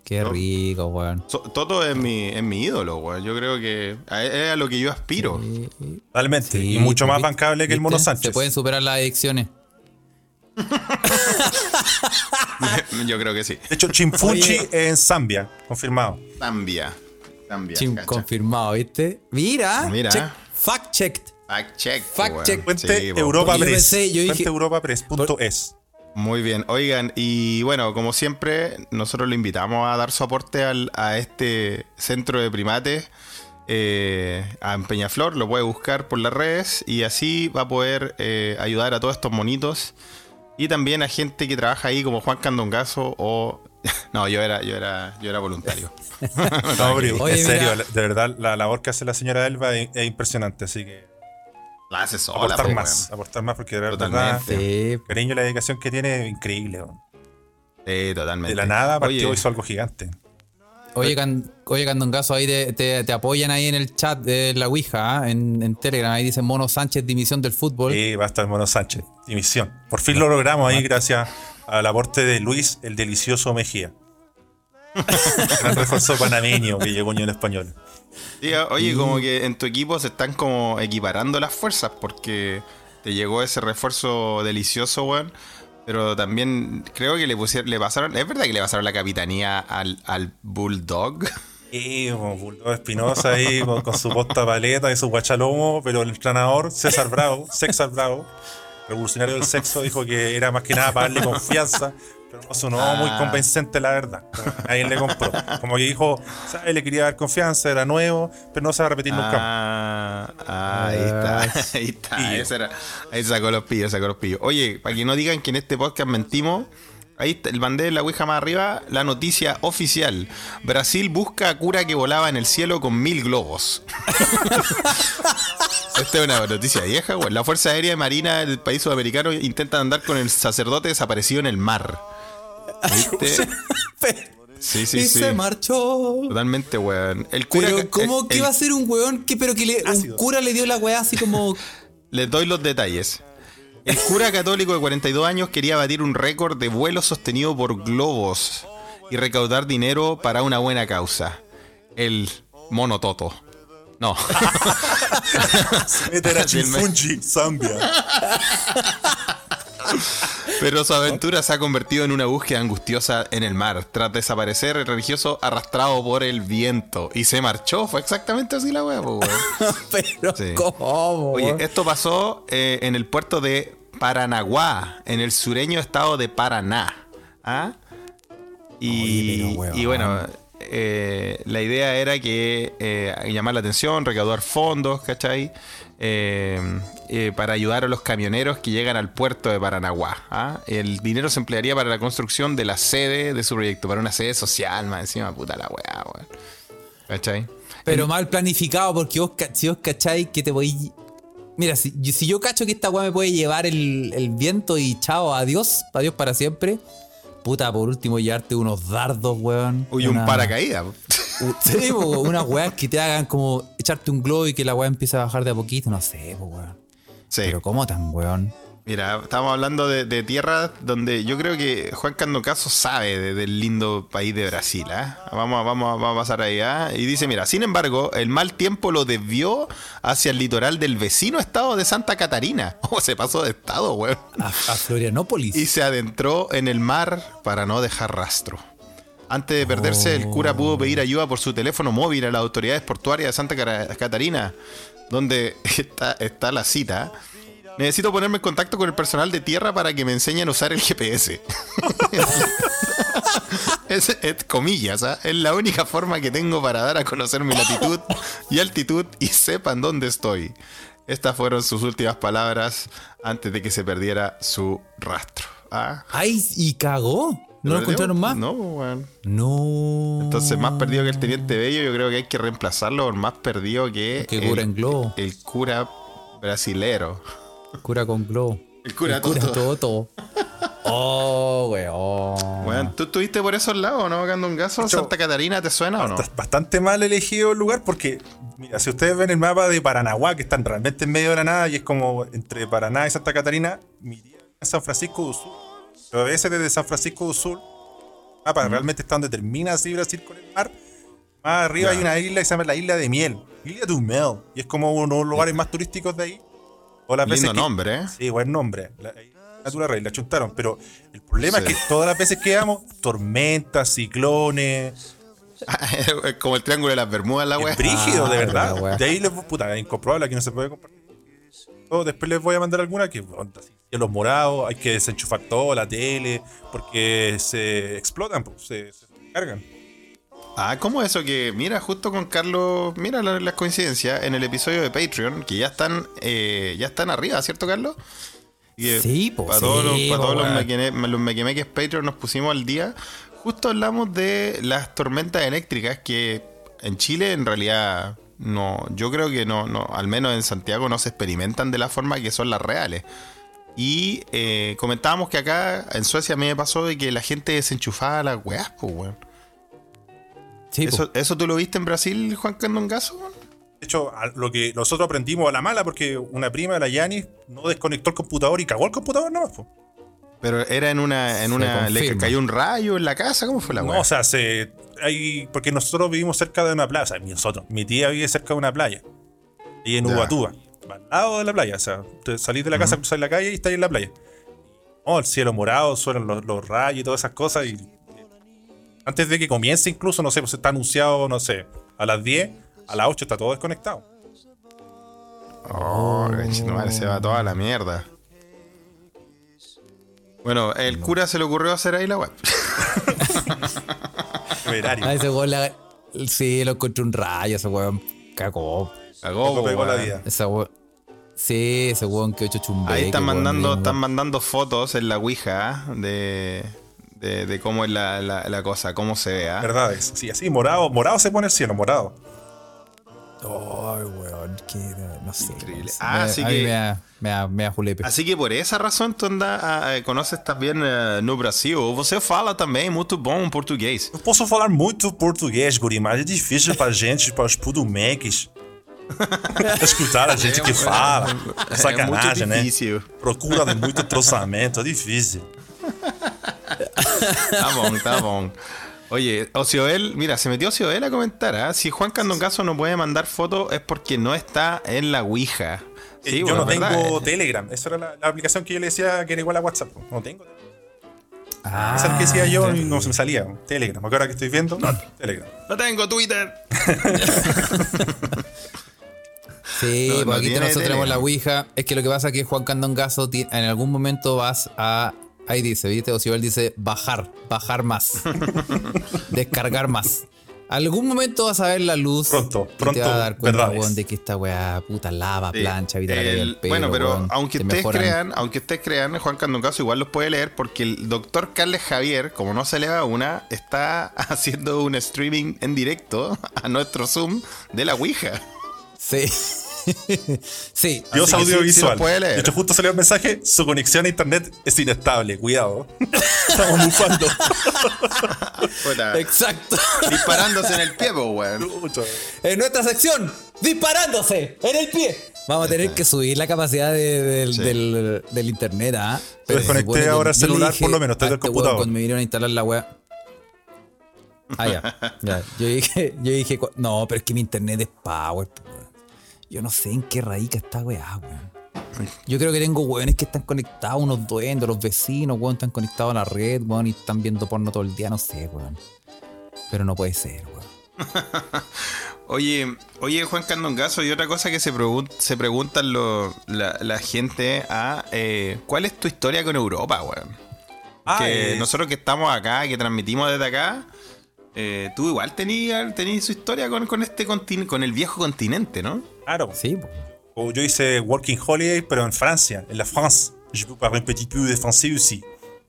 Qué ¿No? rico, weón. So- Toto es mi, es mi ídolo, weón. Yo creo que a- es a lo que yo aspiro. Totalmente. Sí, y mucho más ¿vi- bancable que el Mono? Sánchez. Se pueden superar las adicciones. yo creo que sí. De hecho, Chimfunchi Oye. en Zambia, confirmado. Zambia. Zambia. Chim, confirmado, ¿viste? Mira. Mira. check- fact checked. Fact check. Fact weón. check. Fuente Sí. Europa Press. pensé- yo dije- Fuente europapress.es. Muy bien, oigan, y bueno, como siempre, nosotros le invitamos a dar su aporte al- a este centro de primates eh, a Peñaflor, lo puede buscar por las redes y así va a poder eh, ayudar a todos estos monitos y también a gente que trabaja ahí como Juan Candongazo o... No, yo era, yo era, yo era voluntario. No, pero Oye, en serio, mira. de verdad, la labor que hace la señora Elba es, es impresionante, así que La hace sola, aportar po, más, weón. aportar más, porque verdad, Totalmente. Sí. cariño, la dedicación que tiene es increíble. weón. Sí, totalmente. De la nada partió Oye, hizo algo gigante. Oye, Can- oye, Candongazo, ahí te, te- te apoyan ahí en el chat de la Ouija, ¿ah? en, en Telegram. Ahí dice Mono Sánchez, dimisión del fútbol. Y va a estar Mono Sánchez, dimisión. Por fin lo logramos ahí gracias al aporte de Luis, el delicioso Mejía. Gran refuerzo panameño que llegó en Unión Española. Sí, oye, como que en tu equipo se están como equiparando las fuerzas porque te llegó ese refuerzo delicioso, weón. Pero también creo que le pusieron, le pasaron, es verdad que le pasaron la capitanía al, al Bulldog. Y como Bulldog Espinosa ahí con, con su posta paleta y su guachalomo, pero el entrenador, César Bravo, César Bravo, revolucionario del sexo, dijo que era más que nada para darle confianza, pero no sonó Ah. muy convincente, la verdad. Ahí le compró. Como que dijo, ¿sabes? Le quería dar confianza, era nuevo, pero no se va a repetir nunca. Ah, ah, ahí está, ahí está. Era- ahí sacó los pillos, sacó los pillos. Oye, para que no digan que en este podcast mentimos, ahí está, el bandé de la Ouija más arriba, la noticia oficial. Brasil busca a cura que volaba en el cielo con mil globos. Esta es una noticia vieja, güey. La Fuerza Aérea y Marina del país sudamericano intentan andar con el sacerdote desaparecido en el mar. ¿Viste? Sí, sí, y sí. se marchó. Totalmente, weón. El cura Pero, ¿cómo el- que el- va a ser un weón que, pero que le, un cura le dio la weá así como. Les doy los detalles. El cura católico de 42 años quería batir un récord de vuelo sostenido por globos y recaudar dinero para una buena causa. El mono toto. No. Este Zambia. Pero su aventura se ha convertido en una búsqueda angustiosa en el mar. Tras desaparecer, el religioso arrastrado por el viento. Y se marchó. Fue exactamente así la wea, weón. pero, Sí. ¿cómo? Oye, esto pasó eh, en el puerto de Paranaguá, en el sureño estado de Paraná. ¿Ah? Y, Oye, pero, weón. y bueno, eh, la idea era que eh, llamar la atención, recaudar fondos, ¿cachai? Eh, para ayudar a los camioneros que llegan al puerto de Paranaguá. ¿ah? El dinero se emplearía para la construcción de la sede de su proyecto, para una sede social, más encima, puta la weá, weón. ¿Cachai? Pero mal planificado, porque vos, si vos cacháis que te voy. Mira, si, yo- si yo cacho que esta weá me puede llevar el, el viento y chao, adiós, adiós para siempre. Puta, por último, llevarte unos dardos, weón. Uy, un Una- paracaídas. u- Sí, po, unas weas que te hagan como echarte un globo y que la weá empiece a bajar de a poquito, no sé, po, weón. Sí. Pero ¿cómo tan weón? Mira, estamos hablando de, de tierras donde yo creo que Juan Candocaso sabe de- del lindo país de Brasil. ¿ah? Vamos, a- vamos, a- vamos a pasar ahí. ¿ah? Y dice, mira, sin embargo, el mal tiempo lo desvió hacia el litoral del vecino estado de Santa Catarina. Oh, se pasó de estado, weón. A, a Florianópolis. Y se adentró en el mar para no dejar rastro. Antes de perderse, el cura pudo pedir ayuda por su teléfono móvil a las autoridades portuarias de Santa Catarina, donde está, está la cita. Necesito ponerme en contacto con el personal de tierra para que me enseñen a usar el GPS. es, es comillas, ¿ah? es la única forma que tengo para dar a conocer mi latitud y altitud y sepan dónde estoy. Estas fueron sus últimas palabras antes de que se perdiera su rastro. ¿Ah? ¡Ay! ¿Y cagó? ¿No lo encontraron más? No, weón. No. Entonces, más perdido que el Teniente Bello, yo creo que hay que reemplazarlo por más perdido que, Que cura en globo. el cura brasilero. Cura con globo. El cura Toto. Toto. Oh, weón. Weón, ¿tú estuviste por esos lados, no? Cagando un gaso. Hecho, ¿Santa Catarina te suena o no? Bast- Bastante mal elegido el lugar porque, mira, si ustedes ven el mapa de Paranaguá, que están realmente en medio de la nada y es como entre Paraná y Santa Catarina, mi tía vive en San Francisco do Sul. Pero a veces desde San Francisco do Sul, mapa realmente está donde termina así Brasil con el mar. Más arriba hay una isla que se llama la Isla de Miel, Isla de Mel, y es como uno de los lugares más turísticos de ahí. O las Lindo veces que- nombre, ¿eh? Sí, buen nombre. La, Natura Rey, la chuntaron. Pero el problema es que todas las veces que vamos, tormentas, ciclones, Es como el triángulo de las Bermudas, la weá. brígido, de Ah, verdad. la wea. De ahí les puta, es incomprobable, aquí no se puede compartir. O después les voy a mandar alguna que, onda, que los morados, hay que desenchufar todo, la tele, porque se explotan, pues, se, se cargan. Ah, ¿cómo eso que, mira, justo con Carlos, mira la- las coincidencias, en el episodio de Patreon, que ya están, eh, ya están arriba, ¿cierto, Carlos? Y, eh, Sí, po, Para sí, todos, los, para po, todos los, weón. mequene- los mequemeques Patreon nos pusimos al día. Justo hablamos de las tormentas eléctricas que en Chile en realidad no, yo creo que no, no, al menos en Santiago no se experimentan de la forma que son las reales. Y eh, comentábamos que acá en Suecia a mí me pasó de que la gente desenchufaba las weas, pues, weón. Sí, po. ¿Eso, ¿Eso tú lo viste en Brasil, Juan Candongazo? De hecho, lo que nosotros aprendimos a la mala, porque una prima de la Yanis no desconectó el computador y cagó el computador nomás, pues. Pero era en una, en Se una, le cayó un rayo en la casa, ¿cómo fue la No, wea? o sea, se, hay, porque nosotros vivimos cerca de una playa, o sea, nosotros, mi tía vive cerca de una playa, y en. Ubatuba, al lado de la playa, o sea, te salís de la casa, cruzás la calle y estáis en la playa. Oh, el cielo morado, suenan los, los rayos y todas esas cosas, y antes de que comience incluso, no sé, pues está anunciado, no sé, a las 10, a las 8 está todo desconectado. Oh, se va toda la mierda. Bueno, el cura se le ocurrió hacer ahí la web. Temerario. Ah, ese weón la- Sí, lo encontré un rayo, ese weón cagó. Cagó, pegó weón. la vida. Ese weón. Sí, ese weón que hecho chumbeque. Ahí están mandando, están mandando fotos en la Ouija de, de, de cómo es la, la- la cosa, cómo se ve. ¿ah? Verdades. Sí, así, morado, morado se pone el cielo, morado. Ay, weón, que no sé. Increíble. Ah, Me- así que- Me da, me da, me da julepe. Así que por esa razão tu anda, ah, conoces también eh, no Brasil. Você fala também muito bom português. Eu posso falar muito português, guri, mas é difícil pra gente, para os pudumeques, escutar a gente que fala. É Sacanagem, muito né? difícil. Procura de muito trozamento, é difícil. Tá bom, tá bom. Oye, Ocioel, mira, se metió Ocioel a comentar, ¿ah? Si Juan Candongazo no puede mandar fotos es porque no está en la Ouija. Sí, Eh, yo bueno, no verdad, tengo eh. Telegram. Esa era la, la aplicación que yo le decía que era igual a WhatsApp. No tengo. Ah, Esa es que decía yo y no se me salía. Telegram. Porque ahora que estoy viendo, Telegram. No tengo Twitter. Sí, No, pues no aquí nosotros tenemos la. Ouija. Es que lo que pasa es que Juan Candongazo ti- en algún momento vas a. Ahí dice, ¿viste? O si él dice bajar, bajar más. descargar más. Algún momento vas a ver la luz. Pronto, pronto, Te vas a dar cuenta, weón, de que esta weá puta lava, Sí. plancha, caída El- pelo. bueno, pero weón, aunque te ustedes mejoran. crean, aunque ustedes crean, Juan Candongazo igual los puede leer porque el doctor Carles Javier, como no se le va una, está haciendo un streaming en directo a nuestro Zoom de la Ouija. Sí. Sí. Dios sí, sí audiovisual. de hecho, justo salió el mensaje: su conexión a internet es inestable. Cuidado. Estamos bufando. Exacto. disparándose en el pie, weón. En nuestra sección, disparándose en el pie. Vamos a tener que subir la capacidad de- del, Sí. del- del internet, ¿ah? Pero desconecté ahora el celular, dije por lo menos, estoy del computador. weón Cuando me vinieron a instalar la weá. Ah, ya. ya. Yo dije, yo dije, no, pero es que mi internet es power. Yo no sé en qué radica esta weá, weón. Yo creo que tengo weones que están conectados, unos duendes, los vecinos, weón, están conectados a la red, weón, y están viendo porno todo el día, no sé, weón. Pero no puede ser, weón. Oye, oye, Juan Candongazo, y otra cosa que se, pregun- se preguntan lo- la, la gente a eh, ¿cuál es tu historia con Europa, weón? Ah, que eh, nosotros que estamos acá, que transmitimos desde acá, eh, tú igual tenías tenías su historia con, con este continente, con el viejo continente, ¿no? Claro. Sí, po. O yo hice Working Holiday, pero en Francia, en la France. Je peux parler un petit peu de français aussi.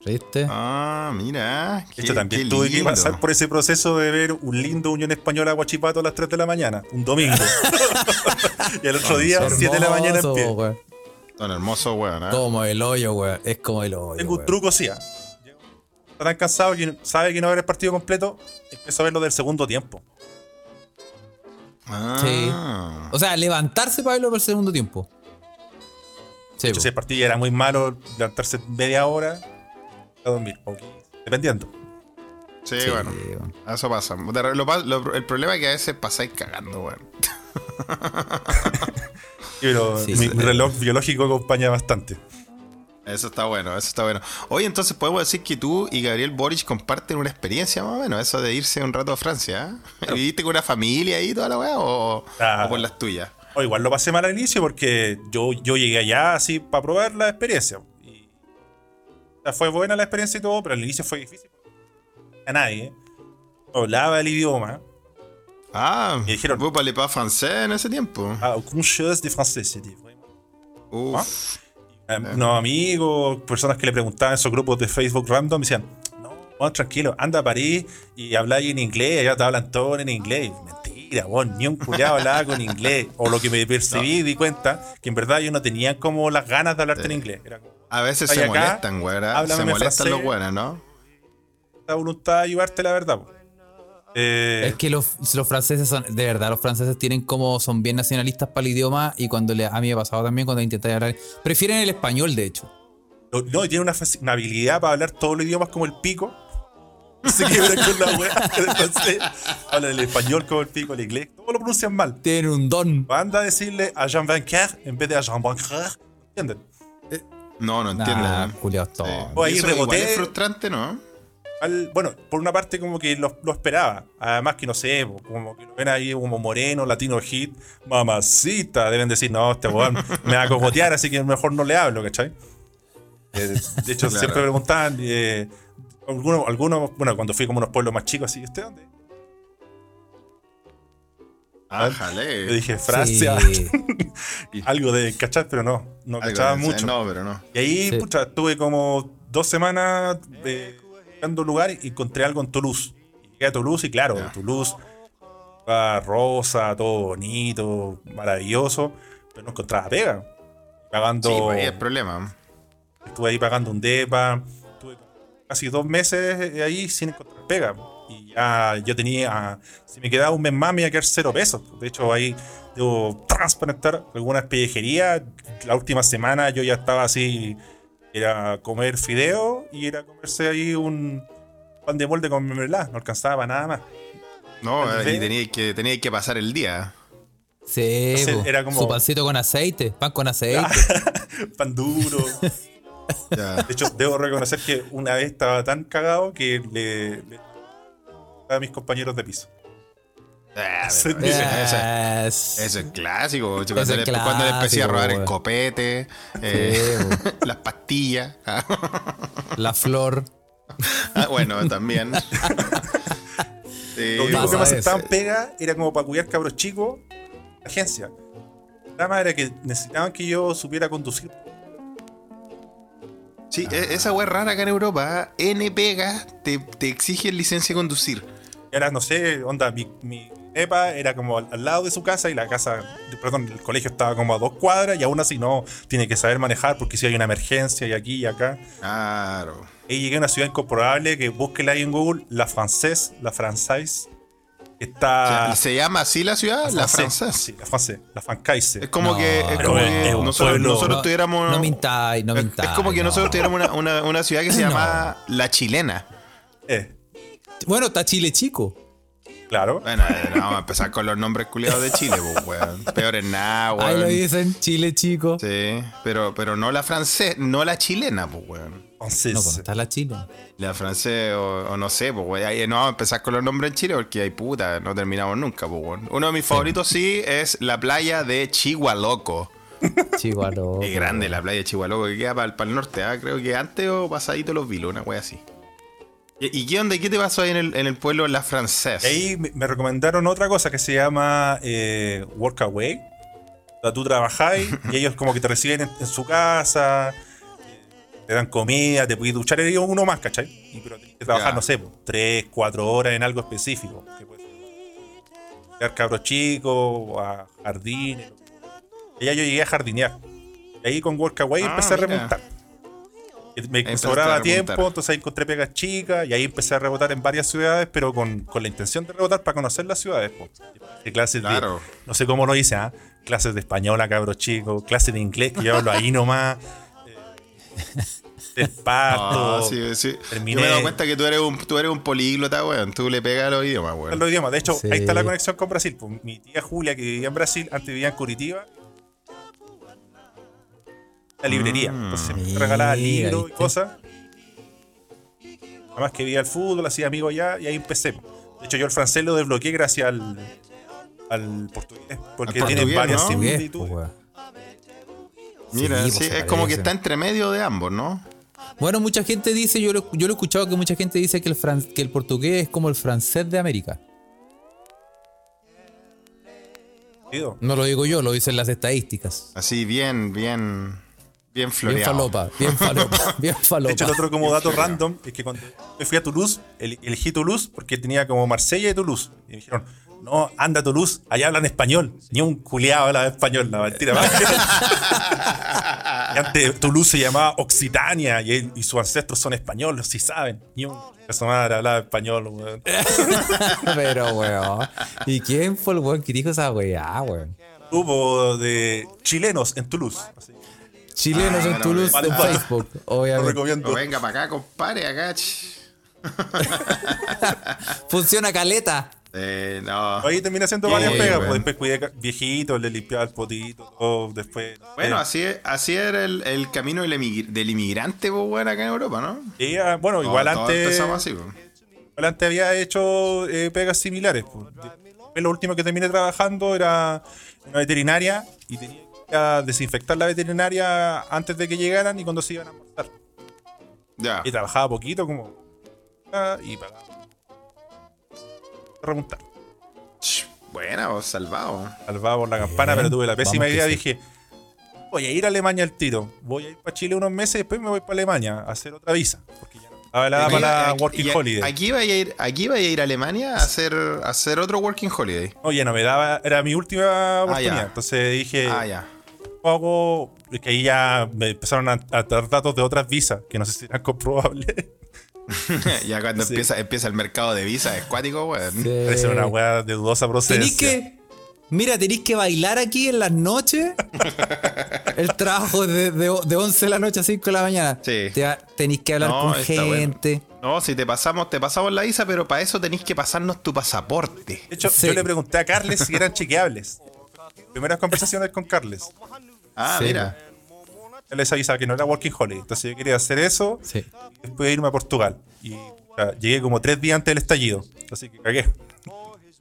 ¿viste? Ah, mira. De hecho, también tuve que pasar por ese proceso de ver un lindo Unión Española Guachipato a las 3 de la mañana, un domingo. y al otro día, 7 de la mañana en Hermoso, pie. weón. Tan hermoso, weón. ¿eh? Como el hoyo, weón. Es como el hoyo. Tengo un truco, sí. Está tan cansado que sabe que no va a ver el partido completo, empiezo a verlo del segundo tiempo. Ah. O sea, levantarse para verlo por el segundo tiempo. Sí, si el partido era muy malo, levantarse media hora a dormir. o 15, dependiendo. Sí, Sí, bueno. Eso pasa. Lo lo- el problema es que a veces pasáis cagando, weón. Pero Sí, mi, sí. mi reloj biológico acompaña bastante. Eso está bueno, eso está bueno. Oye, entonces podemos decir que tú y Gabriel Boric comparten una experiencia más o menos, eso de irse un rato a Francia. ¿eh? ¿Viviste con una familia ahí toda la weá o, Ah. o por las tuyas? O igual lo pasé mal al inicio porque yo, yo llegué allá así para probar la experiencia. Y, o sea, fue buena la experiencia y todo, pero al inicio fue difícil. A nadie. No hablaba el idioma. Ah, Me dijeron- ¿vos parlez pas français en ese tiempo? Ah, aucune chose de se dit, vraiment. Uf. Eh, Unos amigos, personas que le preguntaban en esos grupos de Facebook random, me decían, no, tranquilo, anda a París y habla ahí en inglés, allá te hablan todo en inglés. Mentira, bueno, ni un culiado hablaba con inglés. O lo que me percibí di cuenta, que en verdad yo no tenía como las ganas de hablarte en inglés. Era como A veces se acá, molestan. ¿eh? Se molestan francés. los buenos, ¿no? la voluntad de ayudarte, la verdad. po. Eh, Es que los, los franceses son, de verdad, los franceses tienen como, son bien nacionalistas para el idioma y cuando le, a mí me ha pasado también cuando intenté hablar, prefieren el español de hecho. no, y tiene una, una habilidad para hablar todos los idiomas como el pico. Se quiebra con la weá. Entonces, habla el español como el pico, el inglés. Todo lo pronuncian mal. Tienen un don. Anda a decirle a Jean Bancaire en vez de a Jean Bancaire. ¿Entienden? No, no entiendo. Nah, culiados todos. Sí. O ahí eso igual reboté. es frustrante, ¿no? Al- bueno, por una parte como que lo, lo esperaba. Además que no sé, como que lo ven ahí como moreno, latino hit, mamacita. Deben decir, no, este weón me va a cogotear, así que mejor no le hablo, ¿cachai? Eh, de hecho, Claro. siempre preguntaban, eh, algunos, algunos, bueno, cuando fui como unos pueblos más chicos, así, ¿usted dónde? Ah, Yo jale. dije, Francia, Sí. algo de cachar, pero no, no Algo cachaba de- mucho. No, pero no. Y ahí, Sí. pucha, estuve como dos semanas eh, buscando lugar y encontré algo en Toulouse. Llegué a Toulouse y claro, Ya. Toulouse, rosa, todo bonito, maravilloso, pero no encontraba pega. Pagando, Sí, pues ahí el problema. estuve ahí pagando un depa, estuve casi dos meses eh, ahí sin encontrar pega. Y ya yo tenía, si me quedaba un mes más me iba a quedar cero pesos. De hecho ahí debo transparentar algunas pellejerías. La última semana yo ya estaba así, era comer fideo y era comerse ahí un pan de molde con mermelada. No alcanzaba para nada más. No, y tenía que, tenía que pasar el día. Sí, Entonces, era como- su pancito con aceite, pan con aceite. Pan duro. Ya. De hecho, debo reconocer que una vez estaba tan cagado que le, le a mis compañeros de piso. Ah, eso es clásico. Cuando, es le, cuando le empecé a clásico, robar el copete, eh, Sí, las pastillas. La flor. Ah, bueno, también. Sí, Lo único que me eso. aceptaban pega era como para cuidar cabros chicos la agencia. El drama era que necesitaban que yo supiera conducir. Sí, e- esa wea es rara acá en Europa. ¿eh? N pega te, te exige licencia de conducir. Y ahora, no sé, onda, mi, mi EPA era como al, al lado de su casa y la casa, perdón, el colegio estaba como a dos cuadras y aún así no, tiene que saber manejar porque si hay una emergencia y aquí y acá. Claro. Y llegué a una ciudad incomprobable que búsquela ahí en Google, la francés, la francés. Está. ¿Se llama así la ciudad? La, Francés. francesa. Sí, la francesa. La Francaise. Es como No, que, es como que es nosotros, pueblo- nosotros No, tuviéramos. no mintáis, no es- mintáis, Es como que no. nosotros tuviéramos una, una, una ciudad que se No. llama La Chilena. Eh, Bueno, está Chile chico. Claro. Bueno, eh, no, vamos a empezar con los nombres culiados de Chile, pues, weón. Peor en nada, weón. Ahí lo dicen, Chile chico. Sí, pero, pero no la francesa, no la chilena, pues, weón. Entonces, No, pues está la Chile. La francesa, o, o no sé, pues, weón. Ahí No vamos a empezar con los nombres en Chile porque hay puta, no terminamos nunca, pues, weón. Uno de mis favoritos, sí, es la playa de Chihualoco. Chihuahua. Es grande la playa de Chihualoco, que queda para el norte, ¿ah? Creo que antes o pasadito los vilos, una wea así. ¿Y, y qué onda? ¿Qué te pasó ahí en el, en el pueblo La Francés? Y ahí me me recomendaron otra cosa que se llama eh, Workaway. O sea, tú trabajáis y ellos como que te reciben en, en su casa, eh, te dan comida, te puedes duchar, y uno más, ¿cachai? Y, pero tienes que trabajar, Ya. no sé, pues, tres, cuatro horas en algo específico. Que puede ser cabros chicos, a jardines. Y ya yo llegué a jardinear. Y ahí con Workaway Ah, empecé a remontar. Me sobraba tiempo, entonces ahí encontré pegas chicas y ahí empecé a rebotar en varias ciudades, pero con, con la intención de rebotar para conocer las ciudades. po. Clases Claro. de, no sé cómo lo hice, ¿ah? clases de español a cabros chicos, clases de inglés que yo hablo ahí nomás. Eh, desparto. Ah, sí, sí. terminé- Yo me he dado cuenta que tú eres un, tú eres un políglota, weón. Tú le pegas a los idiomas, weón. los idiomas. De hecho, Sí. ahí está la conexión con Brasil. po. Mi tía Julia, que vivía en Brasil, antes vivía en Curitiba. La librería. Mm. Entonces me regalaba libros y cosas. Además que veía el fútbol, hacía amigos allá y ahí empecé. De hecho, yo el francés lo desbloqueé gracias al, al portugués. Porque portugués, varias ¿no? Similitudes. pues. Mira, Sí, sí, pues, es como que está entre medio de ambos, ¿no? Bueno, mucha gente dice, yo lo, yo lo he escuchado que mucha gente dice que el, fran- que el portugués es como el francés de América. No lo digo yo, lo dicen las estadísticas. Así bien, bien, bien Bien floreado. falopa, bien falopa, bien De falopa. hecho, el otro como dato random es que cuando me fui a Toulouse, el- elegí Toulouse porque tenía como Marsella y Toulouse. Y me dijeron, no, anda a Toulouse, allá hablan español. Ni un culiado habla español, la mentira. y antes Toulouse se llamaba Occitania y, él- y sus ancestros son españoles, si saben. Ni un esa madre hablaba español, weón. Pero, weón. ¿Y quién fue el weón que dijo esa weá, weón? Grupo de chilenos en Toulouse. Así, Chilenos Ah, en bueno, Toulouse vale, en vale. Facebook, lo obviamente. recomiendo. No, venga para acá, compadre, acá. ch. Funciona caleta. Eh, no. Ahí terminé haciendo varias pegas, pues después cuidé viejitos, le limpiaba el potito, todo, después... Bueno, eh, así, así era el, el camino del, emigr- del inmigrante, pues, weón, acá en Europa, ¿no? y, ah, bueno, igual antes... empezamos así, pues. Igual antes había hecho eh, pegas similares. pues. Después lo último que terminé trabajando era una veterinaria y tenía a desinfectar la veterinaria antes de que llegaran y cuando se iban a almorzar. Ya. Y trabajaba poquito, como. ah, y pagaba. Remontar. Buena, vos, salvado. Salvaba por la campana, Bien, pero tuve la pésima vamos idea. sí. Dije, voy a ir a Alemania al tiro. Voy a ir para Chile unos meses y después me voy para Alemania a hacer otra visa. Porque ya no estaba la para la Aquí- Working Holiday. Aquí vaya a ir, aquí vaya a ir a Alemania a hacer, a hacer otro Working Holiday. Oye, no me daba, era mi última oportunidad. ya. Entonces dije, Ah, ya. Hago. Es que ahí ya me empezaron a, a dar datos de otras visas, que no sé si eran comprobables. ya cuando Sí. empieza, empieza el mercado de visas, es cuático, weón. Parece una weá de dudosa procedencia. Tenéis que. Mira, tenéis que bailar aquí en las noches. El trabajo de, de, de 11 de la noche a 5 de la mañana. Sí. Tenéis que hablar No, con bueno. gente. No, si te pasamos, te pasamos la visa, pero para eso tenéis que pasarnos tu pasaporte. De hecho, Sí. yo le pregunté a Carles si eran chequeables. Primeras conversaciones con Carles. Ah, Sí, mira. Él les avisaba que no era Working Holiday. Entonces yo quería hacer eso Sí. y después irme a Portugal. Y o sea, llegué como tres días antes del estallido. Así que cagué.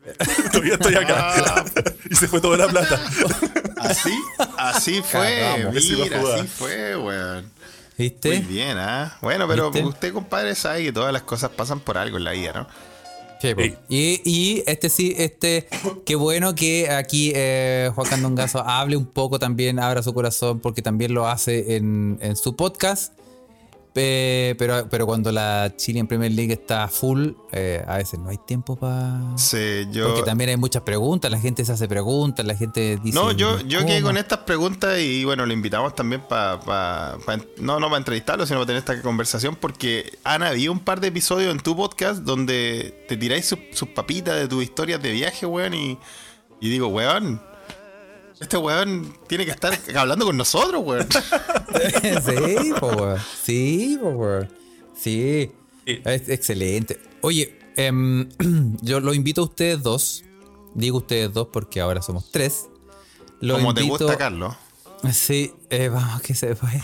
Todavía estoy acá. Ah. y se fue toda la plata. Así, así fue, Cagamos. Ese iba a mira, así fue, weón. Muy bien, ¿ah? Bueno, pero ¿Viste? usted, compadre, sabe que todas las cosas pasan por algo en la vida, ¿no? Sí, po. Sí. Y, y este sí, este, qué bueno que aquí eh, Juan Candongazo hable un poco también, abra su corazón, porque también lo hace en, en su podcast. Eh, pero, pero cuando la Chile en Premier League está full, eh, a veces no hay tiempo para. Sí, yo. Porque también hay muchas preguntas, la gente se hace preguntas, la gente dice. No, yo, yo ¿cómo? quedé con estas preguntas y bueno, lo invitamos también para. no, no para entrevistarlo, sino para tener esta conversación, porque Ana, había un par de episodios en tu podcast donde te tiráis sus, sus papitas de tus historias de viaje, weón, y, y digo, weón, este weón tiene que estar hablando con nosotros, weón. sí, po, weón. Sí, po, weón. Sí. Sí. Es excelente. Oye, em, yo lo invito a ustedes dos. Digo ustedes dos porque ahora somos tres. Lo Como te gusta, Carlos. Sí, eh, vamos que se fue.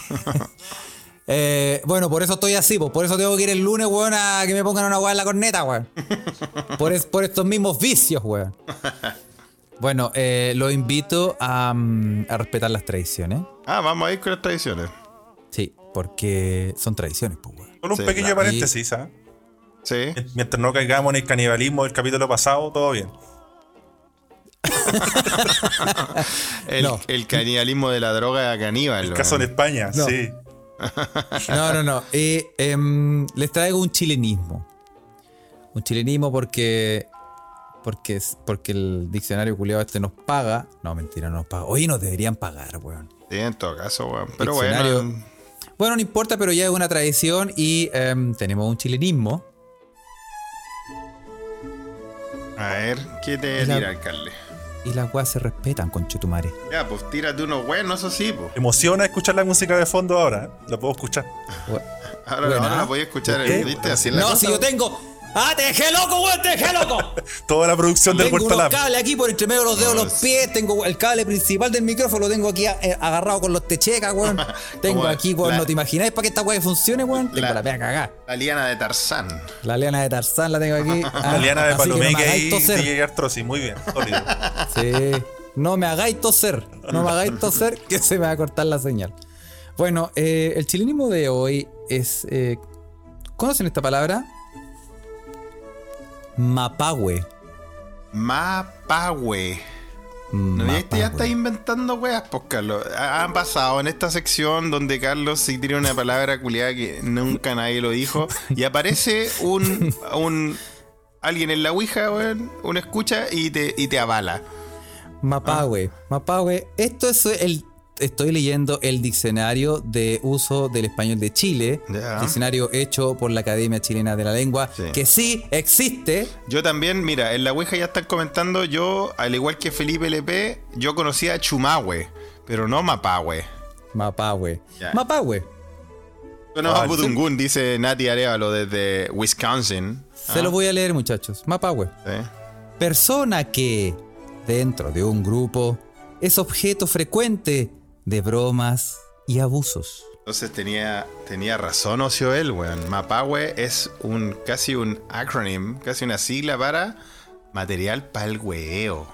Eh, bueno, por eso estoy así, pues, por eso tengo que ir el lunes, weón, a que me pongan una weá en la corneta, weón. Por, es- por estos mismos vicios, weón. Bueno, eh, lo invito a, mm, a respetar las tradiciones. Ah, vamos a ir con las tradiciones. Sí, porque son tradiciones, pues, weón. Solo un Sí, pequeño claro. paréntesis, ¿ah? Sí. Mientras no caigamos en el canibalismo del capítulo pasado, todo bien. El, No. el canibalismo de la droga caníbal. El caso en España, No. sí. No, no, no. Eh, em, les traigo un chilenismo. Un chilenismo porque. Porque, es- porque el diccionario culiado este nos paga. No, mentira, no nos paga. Oye, nos deberían pagar, weón. Sí, en todo caso, weón. Pero Diccionario. bueno. Bueno, no importa, pero ya es una tradición y em, tenemos un chilenismo. A ver, ¿qué te La- tira, alcalde? Y las weas se respetan, conchetumare. Ya, pues tírate unos buenos, eso sí, pues. Emociona escuchar la música de fondo ahora. ¿eh? La puedo escuchar. We- Ahora, ahora la podía escuchar, ¿Por qué? ¿viste? Así la No, cosa. si yo tengo. ¡Ah, te dejé loco, weón! ¡Te dejé loco! Toda la producción del Tengo Puerto unos Lam. cables aquí por entre medio de los dedos, No, los es- pies. Tengo el cable principal del micrófono, lo tengo aquí eh, agarrado con los techecas, weón. Tengo aquí, weón, la- no te imagináis para que esta weá funcione, weón. Tengo La- la pega cagada. La liana de Tarzán. La liana de Tarzán la tengo aquí. La liana de Palomeque. DJ Artrosi. Muy bien, sólido. Sí. No me hagáis toser. No me hagáis toser que se me va a cortar la señal. Bueno, eh, el chilenismo de hoy es. eh, ¿Conocen esta palabra? Mapahue. Mapahue. No, ya, este ya está Mapahue. inventando weas, pues, Carlos. Ha- Han pasado en esta sección donde Carlos sí tiene una palabra culiada que nunca nadie lo dijo. Y aparece un, un alguien en la Ouija, weón, un escucha y te, y te avala. Mapahue. Mapahue. Esto es el. Estoy leyendo el diccionario de uso del español de Chile. Diccionario hecho por la Academia Chilena de la Lengua. Sí. Que sí existe. Yo también, mira, en la Ouija ya están comentando, yo, al igual que Felipe LP, yo conocía a Chumahue, pero no Mapahue. Mapahue. Ya. Mapahue. Bueno, Ah, Budungun, dice Nati Arevalo desde Wisconsin. Se lo voy a leer, muchachos. Mapahue. ¿Sí? Persona que, dentro de un grupo, es objeto frecuente de bromas y abusos. Entonces tenía, tenía razón Ocioel, weón. Mapahue es un casi un acronym, casi una sigla para material para el hueeo.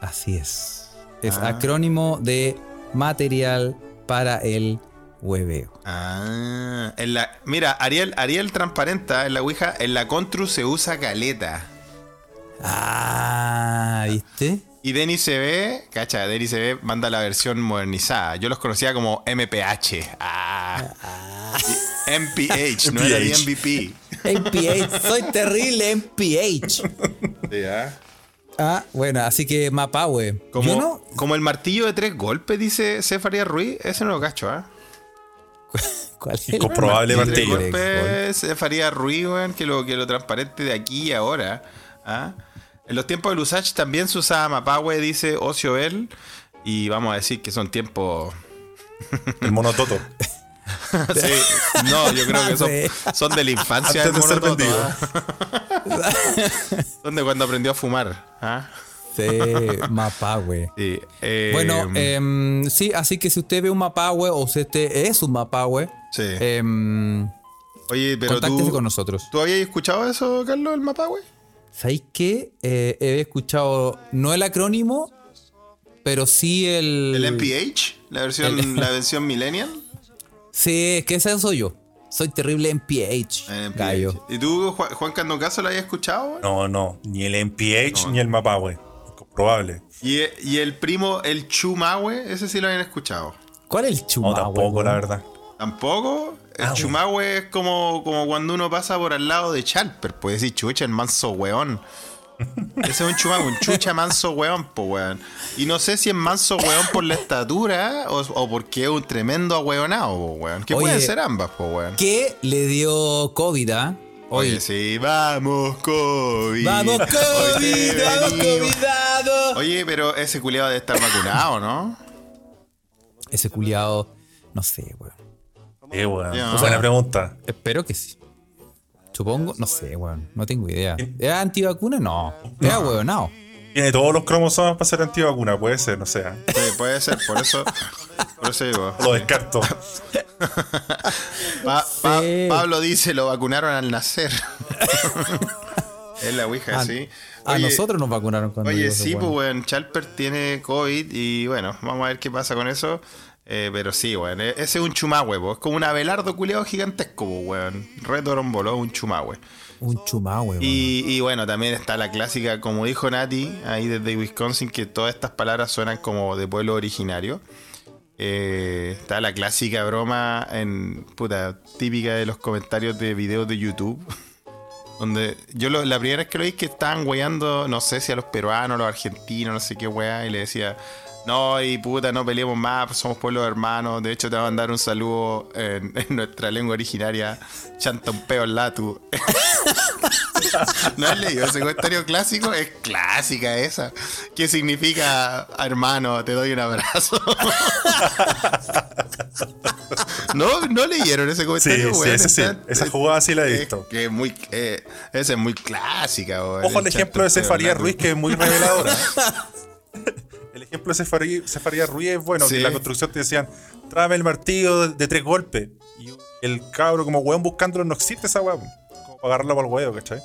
Así es. Es Ah. acrónimo de material para el hueveo. Ah, en la, mira, Ariel, Ariel transparenta en la Ouija, en la Contru se usa caleta. Ah, ¿viste? Y Denis CB, cacha, Denis CB manda la versión modernizada. Yo los conocía como MPH. Ah. MPH, no era. MVP. MPH, soy terrible MPH. Sí, ah. Ah, bueno, así que Mapahue. Como, no. como el martillo de tres golpes, dice Cefaria Ruiz. Ese no lo cacho, ¿ah? ¿Cuál es? Incomprobable Tres martillo. golpes, Cefaria Ruiz, weón, que lo, que lo transparente de aquí y ahora. ¿ah? En los tiempos de Lusach también se usaba Mapahue, dice Ocio Bell. Y vamos a decir que son tiempos. El monototo. Sí, no, yo creo que son, son de la infancia. Antes del de ser monototo, vendido. ¿ah? Son de cuando aprendió a fumar. ¿ah? Sí, Mapahue. Sí, eh, Bueno, em, sí, así que si usted ve un Mapahue o si usted es un Mapahue, sí. em, Oye, pero tú, con nosotros. ¿tú habías escuchado eso, Carlos, el Mapahue? ¿Sabéis qué? Eh, he escuchado, no el acrónimo, pero sí el... ¿El MPH? ¿La versión, El- la versión Millennial? Sí, es que ese soy yo. Soy terrible MPH, El MPH. gallo. ¿Y tú, Juan, Juan Candocaso, lo habías escuchado? No, no. Ni el MPH No. ni el Mapahue. Incomprobable. ¿Y, y el primo, el Chumahue, ese sí lo habían escuchado. ¿Cuál es el No, chumahue? tampoco, weón? la verdad. ¿Tampoco? El chumahue es como, como cuando uno pasa por al lado de Chalper, puede decir chucha, el manso weón. Ese es un chumahue, un chucha manso weón, po weón. Y no sé si es manso weón por la estatura o, o porque es un tremendo ahueonado, po weón. Que pueden ser ambas, po weón. ¿Qué le dio COVID, ah? Oye, Oye, sí, vamos, COVID. Vamos, COVID, vamos, covidado. Oye, pero ese culiado debe estar vacunado, ¿no? Ese culiado, no sé, weón. Eh, weón. Ya. Buena pregunta. Espero que sí. Supongo, no sé, weón. No tengo idea. ¿Era antivacuna? No. Era huevonao. Tiene todos los cromosomas para ser antivacuna, puede ser, no sé. ¿eh? Sí, puede ser, por eso, por eso digo. Lo descarto. Pa- Pa- Sí. Pablo dice, lo vacunaron al nacer. es la ouija, A, sí. a Oye, nosotros nos vacunaron cuando Oye, sí, pues, weón, Chalper tiene COVID y bueno, vamos a ver qué pasa con eso. Eh, pero sí, weón, e- ese es un chumahue, po. es como un abelardo culiado gigantesco, weón. Re torombolo, un chumahue. Un chumahue, weón. Y, y bueno, también está la clásica, como dijo Nati, ahí desde Wisconsin, que todas estas palabras suenan como de pueblo originario. Eh, está la clásica broma en puta, típica de los comentarios de videos de YouTube. Donde yo lo- la primera vez que lo vi es que estaban weyando, no sé si a los peruanos, los argentinos, no sé qué wea, y le decía, no, y puta, no peleemos más, somos pueblos hermanos. De hecho, te va a mandar un saludo en, en nuestra lengua originaria, chantompeo latu. ¿No has leído ese comentario clásico? Es clásica esa. ¿Qué significa, hermano, te doy un abrazo? ¿No, no leyeron ese Sí, comentario, sí, weón? ese sí. Esa jugada sí la he es visto. que es muy, eh, esa es muy clásica. Ojo al El ejemplo de Cefaría. Ruiz, que es muy reveladora. Ejemplo Cefaría, Cefaría Ruiz es bueno, que Sí. en la construcción te decían, tráeme el martillo de, de tres golpes. Y el cabro como weón buscándolo, no existe esa weón. Como para agarrarlo para el huevo, ¿cachai?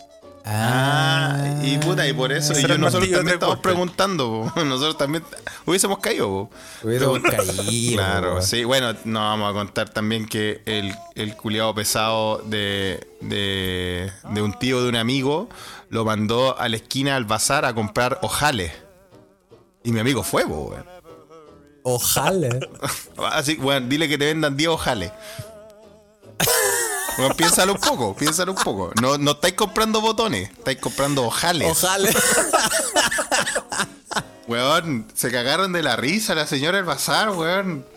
Ah, y puta, y por eso y yo- nosotros también estamos golpes. preguntando, po. nosotros también hubiésemos caído. po. Hubiéramos Pregun- caído, Claro, sí. Bueno, no vamos a contar también que el, el culiado pesado de, de, de un tío de un amigo lo mandó a la esquina al bazar a comprar ojales. Y mi amigo fue, po, weón. Ojalá. Así, bueno, dile que te vendan 10 ojales. Bueno, piénsalo un poco, piénsalo un poco. No, no estáis comprando botones, estáis comprando ojales. Ojalá. Weón, se cagaron de la risa la señora del bazar, weón.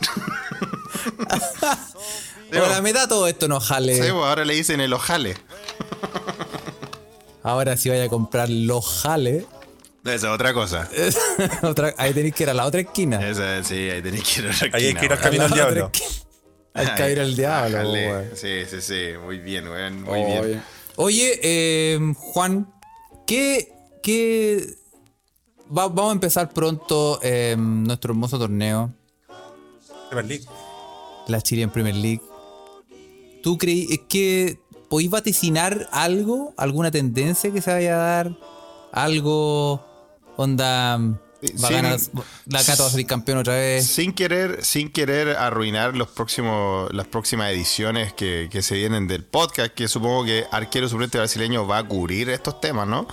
Ahora me da todo esto en ojale. Sí, ahora le dicen el ojale. Ahora si vaya a comprar los jales. Esa es otra cosa. otra- ahí tenéis que ir a la otra esquina. Esa, sí, ahí tenéis que ir a la Ahí hay esquina, que ir al camino A al diablo. esquina. Hay que ir al diablo. Sí, sí, sí, muy bien, weón, muy bien. Oye, eh, Juan, ¿qué, qué va- vamos a empezar pronto eh, nuestro hermoso torneo, Premier League. la Chilean Premier League. ¿Tú creí es que podéis vaticinar algo, alguna tendencia que se vaya a dar? Algo, onda, va a ganar, la Cato va a salir campeón otra vez. Sin querer, sin querer arruinar los próximos, las próximas ediciones que, que se vienen del podcast, que supongo que Arquero Suplente Brasileño va a cubrir estos temas, ¿no?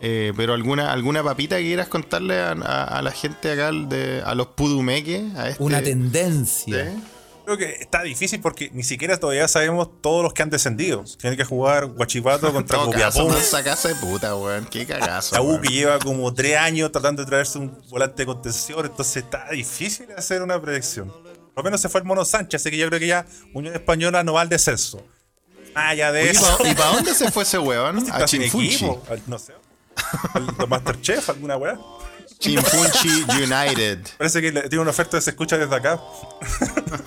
Eh, pero alguna, alguna papita que quieras contarle a, a- a la gente acá, de, a los pudumeque, a este, Una tendencia. ¿sí? Creo que está difícil porque ni siquiera todavía sabemos todos los que han descendido. Tiene que jugar Guachipato contra Copiapó. esa de puta, weón. Qué cagazo. La que lleva como tres años tratando de traerse un volante de contención, entonces está difícil hacer una predicción. Por lo menos se fue el Mono Sánchez, así que yo creo que ya Unión Española no va al descenso. Ah, ya de eso. ¿Y para dónde se fue ese weón? A Chinfunchi. no sé. Al Masterchef, alguna weá. Chinfunchi United. Parece que tiene una oferta de se escucha desde acá.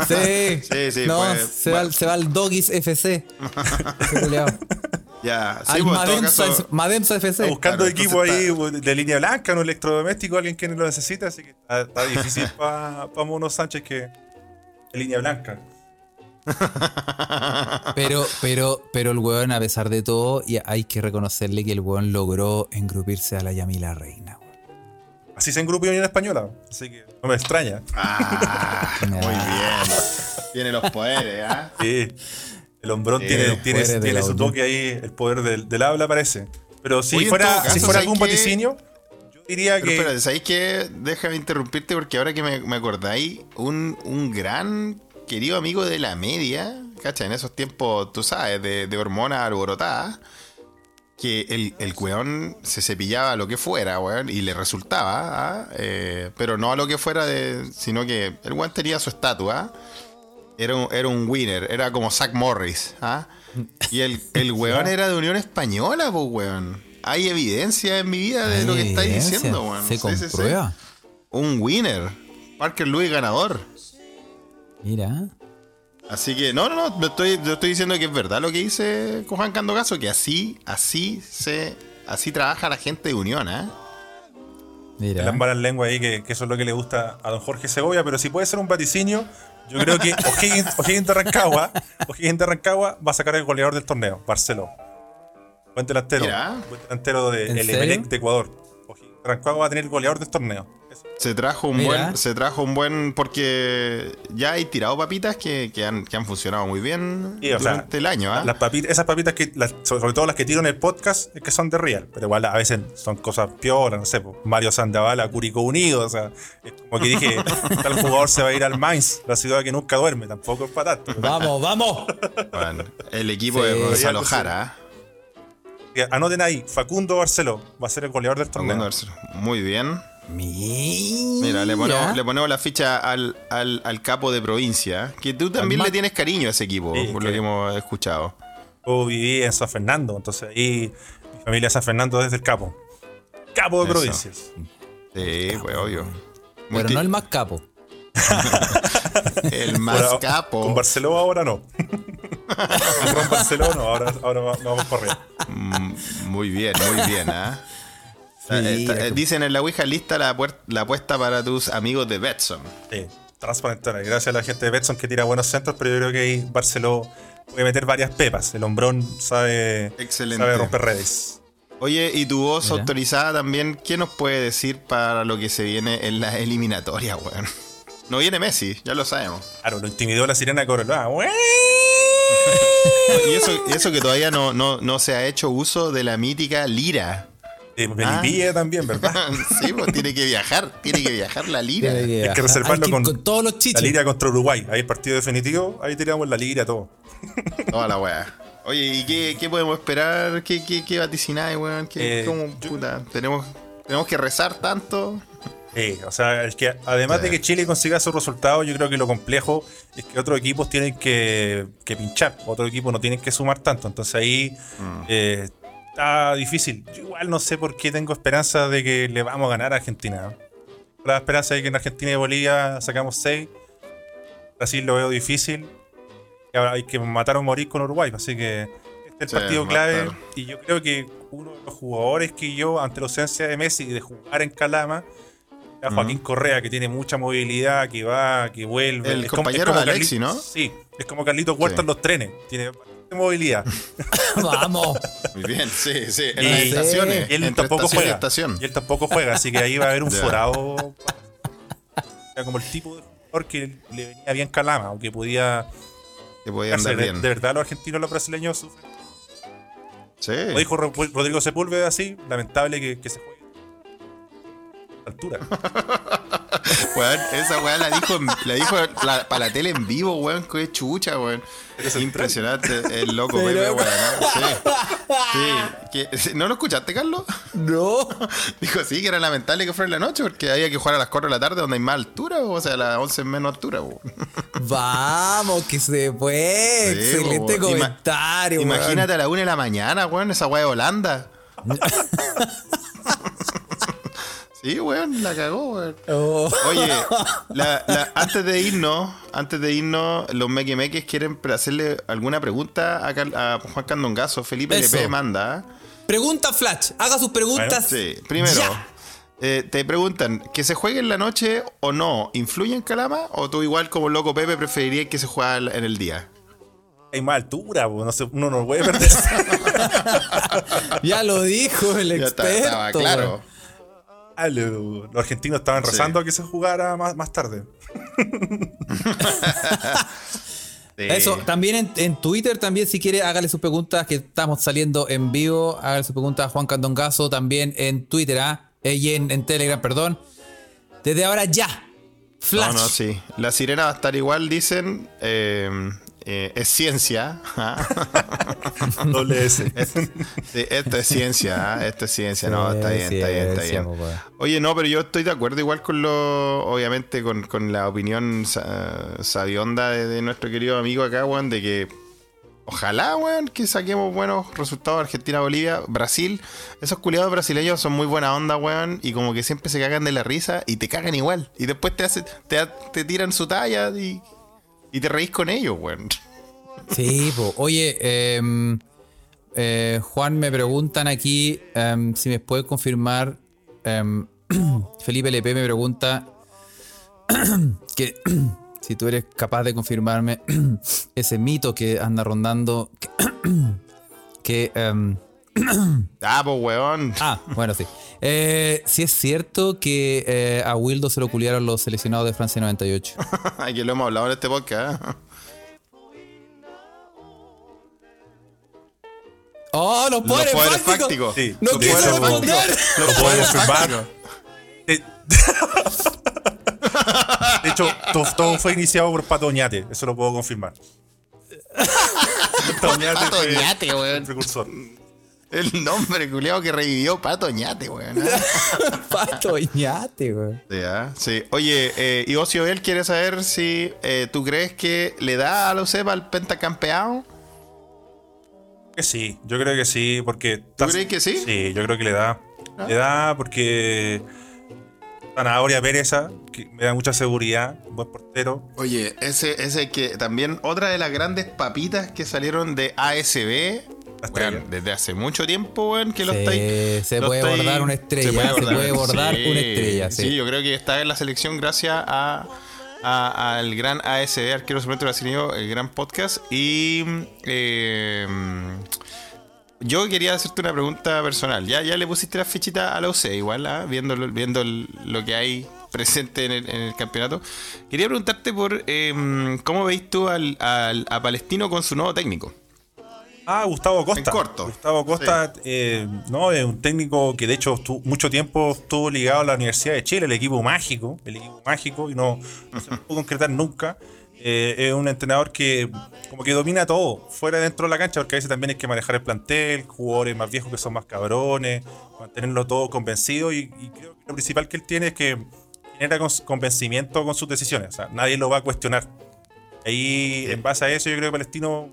Sí, Sí, sí, No, pues, se, va, se va al Doggies FC. Ya, sí, al pues, caso- Mademsa FC. Buscando Claro, equipo ahí entonces de línea blanca, un electrodoméstico, alguien que lo necesita, así que está, está difícil para Mono Sánchez que de línea blanca. Pero, pero, pero el weón, a pesar de todo, y hay que reconocerle que el weón logró engrupirse a la Yamila Reina. Así se engrupió Unión Española, así que no me extraña. Ah, muy bien. Tiene los poderes, ¿ah? Sí, el hombrón Sí, tiene, tiene, tiene su toque ahí, el poder del, del habla parece. Pero si Oye, fuera, caso, si fuera ¿sabes algún vaticinio, yo diría Pero que espérate, ¿sabéis qué? Déjame interrumpirte porque ahora que me, me acordáis, un, un gran querido amigo de la media, ¿cachai? En esos tiempos, tú sabes, de, de hormonas alborotadas, que el, el weón se cepillaba lo que fuera, weón, y le resultaba, ¿ah? Eh, pero no a lo que fuera, de, sino que el weón tenía su estatua, era un, era un winner, era como Zach Morris, ¿ah? Y el, el weón era de Unión Española, pues, weón. Hay evidencia en mi vida de lo que estáis diciendo, weón. Se Sí, sí, sí. comprueba. Un winner. Parker Lewis ganador. Mira. Así que, no, no, no, estoy, yo estoy diciendo que es verdad lo que dice Juan Candogaso, que así, así se, así trabaja la gente de Unión, ¿eh? Mira. las malas lenguas ahí, que, que eso es lo que le gusta a don Jorge Segovia, pero si puede ser un vaticinio, yo creo que O'Higgins, de Rancagua, O'Higgins de Rancagua va a sacar el goleador del torneo, Barceló. Buen delantero. Buen delantero de. Emelec de Ecuador. O'Higgins de Rancagua va a tener el goleador del torneo. Se trajo un Mira. buen, se trajo un buen, porque ya hay tirado papitas que, que han, que han funcionado muy bien Sí, o sea, durante el año, ¿ah? Las papitas, esas papitas que, las- sobre todo las que tiro en el podcast, es que son de real, pero igual a veces son cosas pioras, no sé, Mario Sandavala, Curicó Unido, o sea, es como que dije, tal jugador se va a ir al Mainz, la ciudad que nunca duerme, tampoco es para tanto. Vamos, vamos. Bueno, el equipo Sí, de Gonzalo. Jara, ¿eh? Anoten ahí, Facundo Barceló va a ser el goleador del torneo. Muy bien. Mira. Mira, le ponemos, le ponemos la ficha al, al, al capo de provincia, que tú también le tienes cariño a ese equipo, Sí, por que- lo que hemos escuchado. Yo viví en San Fernando, entonces ahí mi familia es San Fernando desde el Capo. Capo de Eso. provincias. Sí, pues obvio. Pero Multi- no el más capo. el más capo. Con Barceló ahora no. con Barceló no, ahora, ahora va- vamos por arriba. Mm, Muy bien, muy bien, ¿ah? Eh, Eh, dicen en la Ouija lista la, apuesta para tus amigos de Betson. Sí, transparente. Gracias a la gente de Betson que tira buenos centros, pero yo creo que ahí Barceló puede meter varias pepas. El hombrón sabe, Excelente. sabe romper redes. Oye, y tu voz Mira. autorizada también, ¿qué nos puede decir para lo que se viene en la eliminatoria, weón? No viene Messi, ya lo sabemos. Claro, lo intimidó la sirena. ¡Ué! Y eso, y eso que todavía no, no, no se ha hecho uso de la mítica lira. De Melipilla también, ¿verdad? sí, pues tiene que viajar, tiene que viajar la lira. Tiene que Hay que reservarlo Hay que ir con- todos los La chiches. liria contra Uruguay. Ahí el partido definitivo. Ahí tiramos la liria todo. Toda la weá. Oye, ¿y qué, qué podemos esperar? ¿Qué, qué, qué vaticináis, weón? ¿Qué, Eh, cómo, yo- puta, ¿tenemos, ¿Tenemos que rezar tanto? Sí, o sea, es que además Sí. de que Chile consiga sus resultados, yo creo que lo complejo es que otros equipos tienen que, que pinchar, otros equipos no tienen que sumar tanto. Entonces ahí Mm. eh, está difícil. Yo igual no sé por qué tengo esperanza de que le vamos a ganar a Argentina. La esperanza de que en Argentina y Bolivia sacamos 6. Brasil lo veo difícil. Y ahora hay que matar o morir con Uruguay. Así que este es el Sí, partido clave. matar. Y yo creo que uno de los jugadores que yo, ante la ausencia de Messi y de jugar en Calama, a Joaquín Correa, que tiene mucha movilidad, que va, que vuelve. El Es como- compañero es como de Alexi, ¿no? Sí, es como Carlitos Huerta Sí. en los trenes. Tiene bastante movilidad. Vamos. Muy bien, sí, sí. En Y- las estaciones. Y él tampoco estación y juega. estación. Y él tampoco juega, así que ahí va a haber un forado. Era como el tipo de jugador que le venía bien Calama, aunque podía. Que podía andar de, bien. de verdad, los argentinos y los brasileños sufren. Sí. Como dijo Ro- Rodrigo Sepúlveda, así, lamentable que, que se juegue. Altura. Weón, esa weá la dijo, la dijo la- para la tele en vivo, weón, que chucha, weón. Impresionante, el loco Pero- Pepe, weón. ¿no? Sí. ¿No lo escuchaste, Carlos? No. Dijo, sí, que era lamentable que fuera en la noche porque había que jugar a las 4 de la tarde donde hay más altura, o sea, a las 11 en menos altura. weón. Vamos, que se fue. Sí, Excelente po, ima- comentario. weón. Imagínate a la 1 de la mañana, weón, esa weá de Holanda. sí, weón, la cagó, weón. Oh. Oye, la- la- antes de irnos, antes de irnos, los mequemeques quieren hacerle alguna pregunta a, Car- a Juan Candongazo. Felipe Eso. LP manda. Pregunta Flash. Haga sus preguntas. Sí, primero, Ya. eh, te preguntan, ¿que se juegue en la noche o no? ¿Influye en Calama? ¿O tú igual como loco Pepe preferirías que se juegue en el día? Hay más altura, po, no sé, uno no puede perder. Ya lo dijo el Ya está- experto. estaba claro. Ah, lo- los argentinos estaban Sí. rezando a que se jugara más, más tarde. Sí. Eso, también en, en Twitter, también si quiere, hágale sus preguntas, que estamos saliendo en vivo. Hágale sus preguntas a Juan Candongazo, también en Twitter, ¿ah? Eh, y en, en Telegram, perdón. Desde ahora ya, Flash. No, no, sí. La sirena va a estar igual, dicen. eh, eh, es ciencia. ¿ah? Doble S. Esto es ciencia, ¿ah? esto es ciencia. No, está bien, está bien, está bien. Oye, no, pero yo estoy de acuerdo igual con lo, obviamente, con, con la opinión sa- sabionda de, de nuestro querido amigo acá, weón, de que ojalá, weón, que saquemos buenos resultados Argentina, Bolivia, Brasil. Esos culiados brasileños son muy buena onda, weón, y como que siempre se cagan de la risa y te cagan igual. Y después te hacen, te, te tiran su talla y, y te reís con ellos, weón. Sí, po. oye, em, eh, Juan, me preguntan aquí em, si me puede confirmar. em, Felipe LP me pregunta que si tú eres capaz de confirmarme ese mito que anda rondando. Que, que, Ah, pues, weón. ah, bueno, sí. Eh, si es cierto que eh, a Wildo se lo culiaron los seleccionados de Francia 98. que lo hemos hablado en este podcast. ¿eh? ¡Oh, los Los poderes poderes fácticos! fácticos. Sí, ¡No hecho, responder! Los Lo puedo poderes confirmar. fácticos. De hecho, to- todo fue iniciado por Pato Oñate, eso lo puedo confirmar. Pato Oñate Pato Oñate, weón. precursor. El nombre culiado que revivió Pato Ñate, weón. Pato Iñate, güey. Sí, ¿ah? Sí. Oye, eh, y Ocio él quiere saber si eh, tú crees que le da a la UCEPA al pentacampeón. Que sí, yo creo que sí, porque... ¿Tú crees que sí? Sí, yo creo que le da. Le da porque... Zanahoria Péreza, que me da mucha seguridad, un buen portero. Oye, ese, ese que también otra de las grandes papitas que salieron de ASB. Desde hace mucho tiempo, weón, que lo Sí, estáis. se lo puede estáis- bordar una estrella, se puede bordar una estrella, sí. yo creo que está en la selección gracias a, al gran ASB, arquero suplente brasileño, el gran podcast. Y eh, yo quería hacerte una pregunta personal. Ya, ya le pusiste la fichita a la UC, igual, ¿ah? viendo, lo- viendo lo que hay presente en el, en el campeonato. Quería preguntarte por eh, cómo veis tú al, al- a Palestino con su nuevo técnico. Ah, Gustavo Costa. En corto. Gustavo Costa, eh, no, es un técnico que de hecho mucho tiempo estuvo ligado a la Universidad de Chile, el equipo mágico, el equipo mágico, y no, no se pudo concretar nunca. Eh, es un entrenador que como que domina todo, fuera y dentro de la cancha, porque a veces también hay que manejar el plantel, jugadores más viejos que son más cabrones, mantenerlo todo convencido, y, y creo que lo principal que él tiene es que genera convencimiento con sus decisiones, o sea, nadie lo va a cuestionar. Ahí, en base a eso, yo creo que Palestino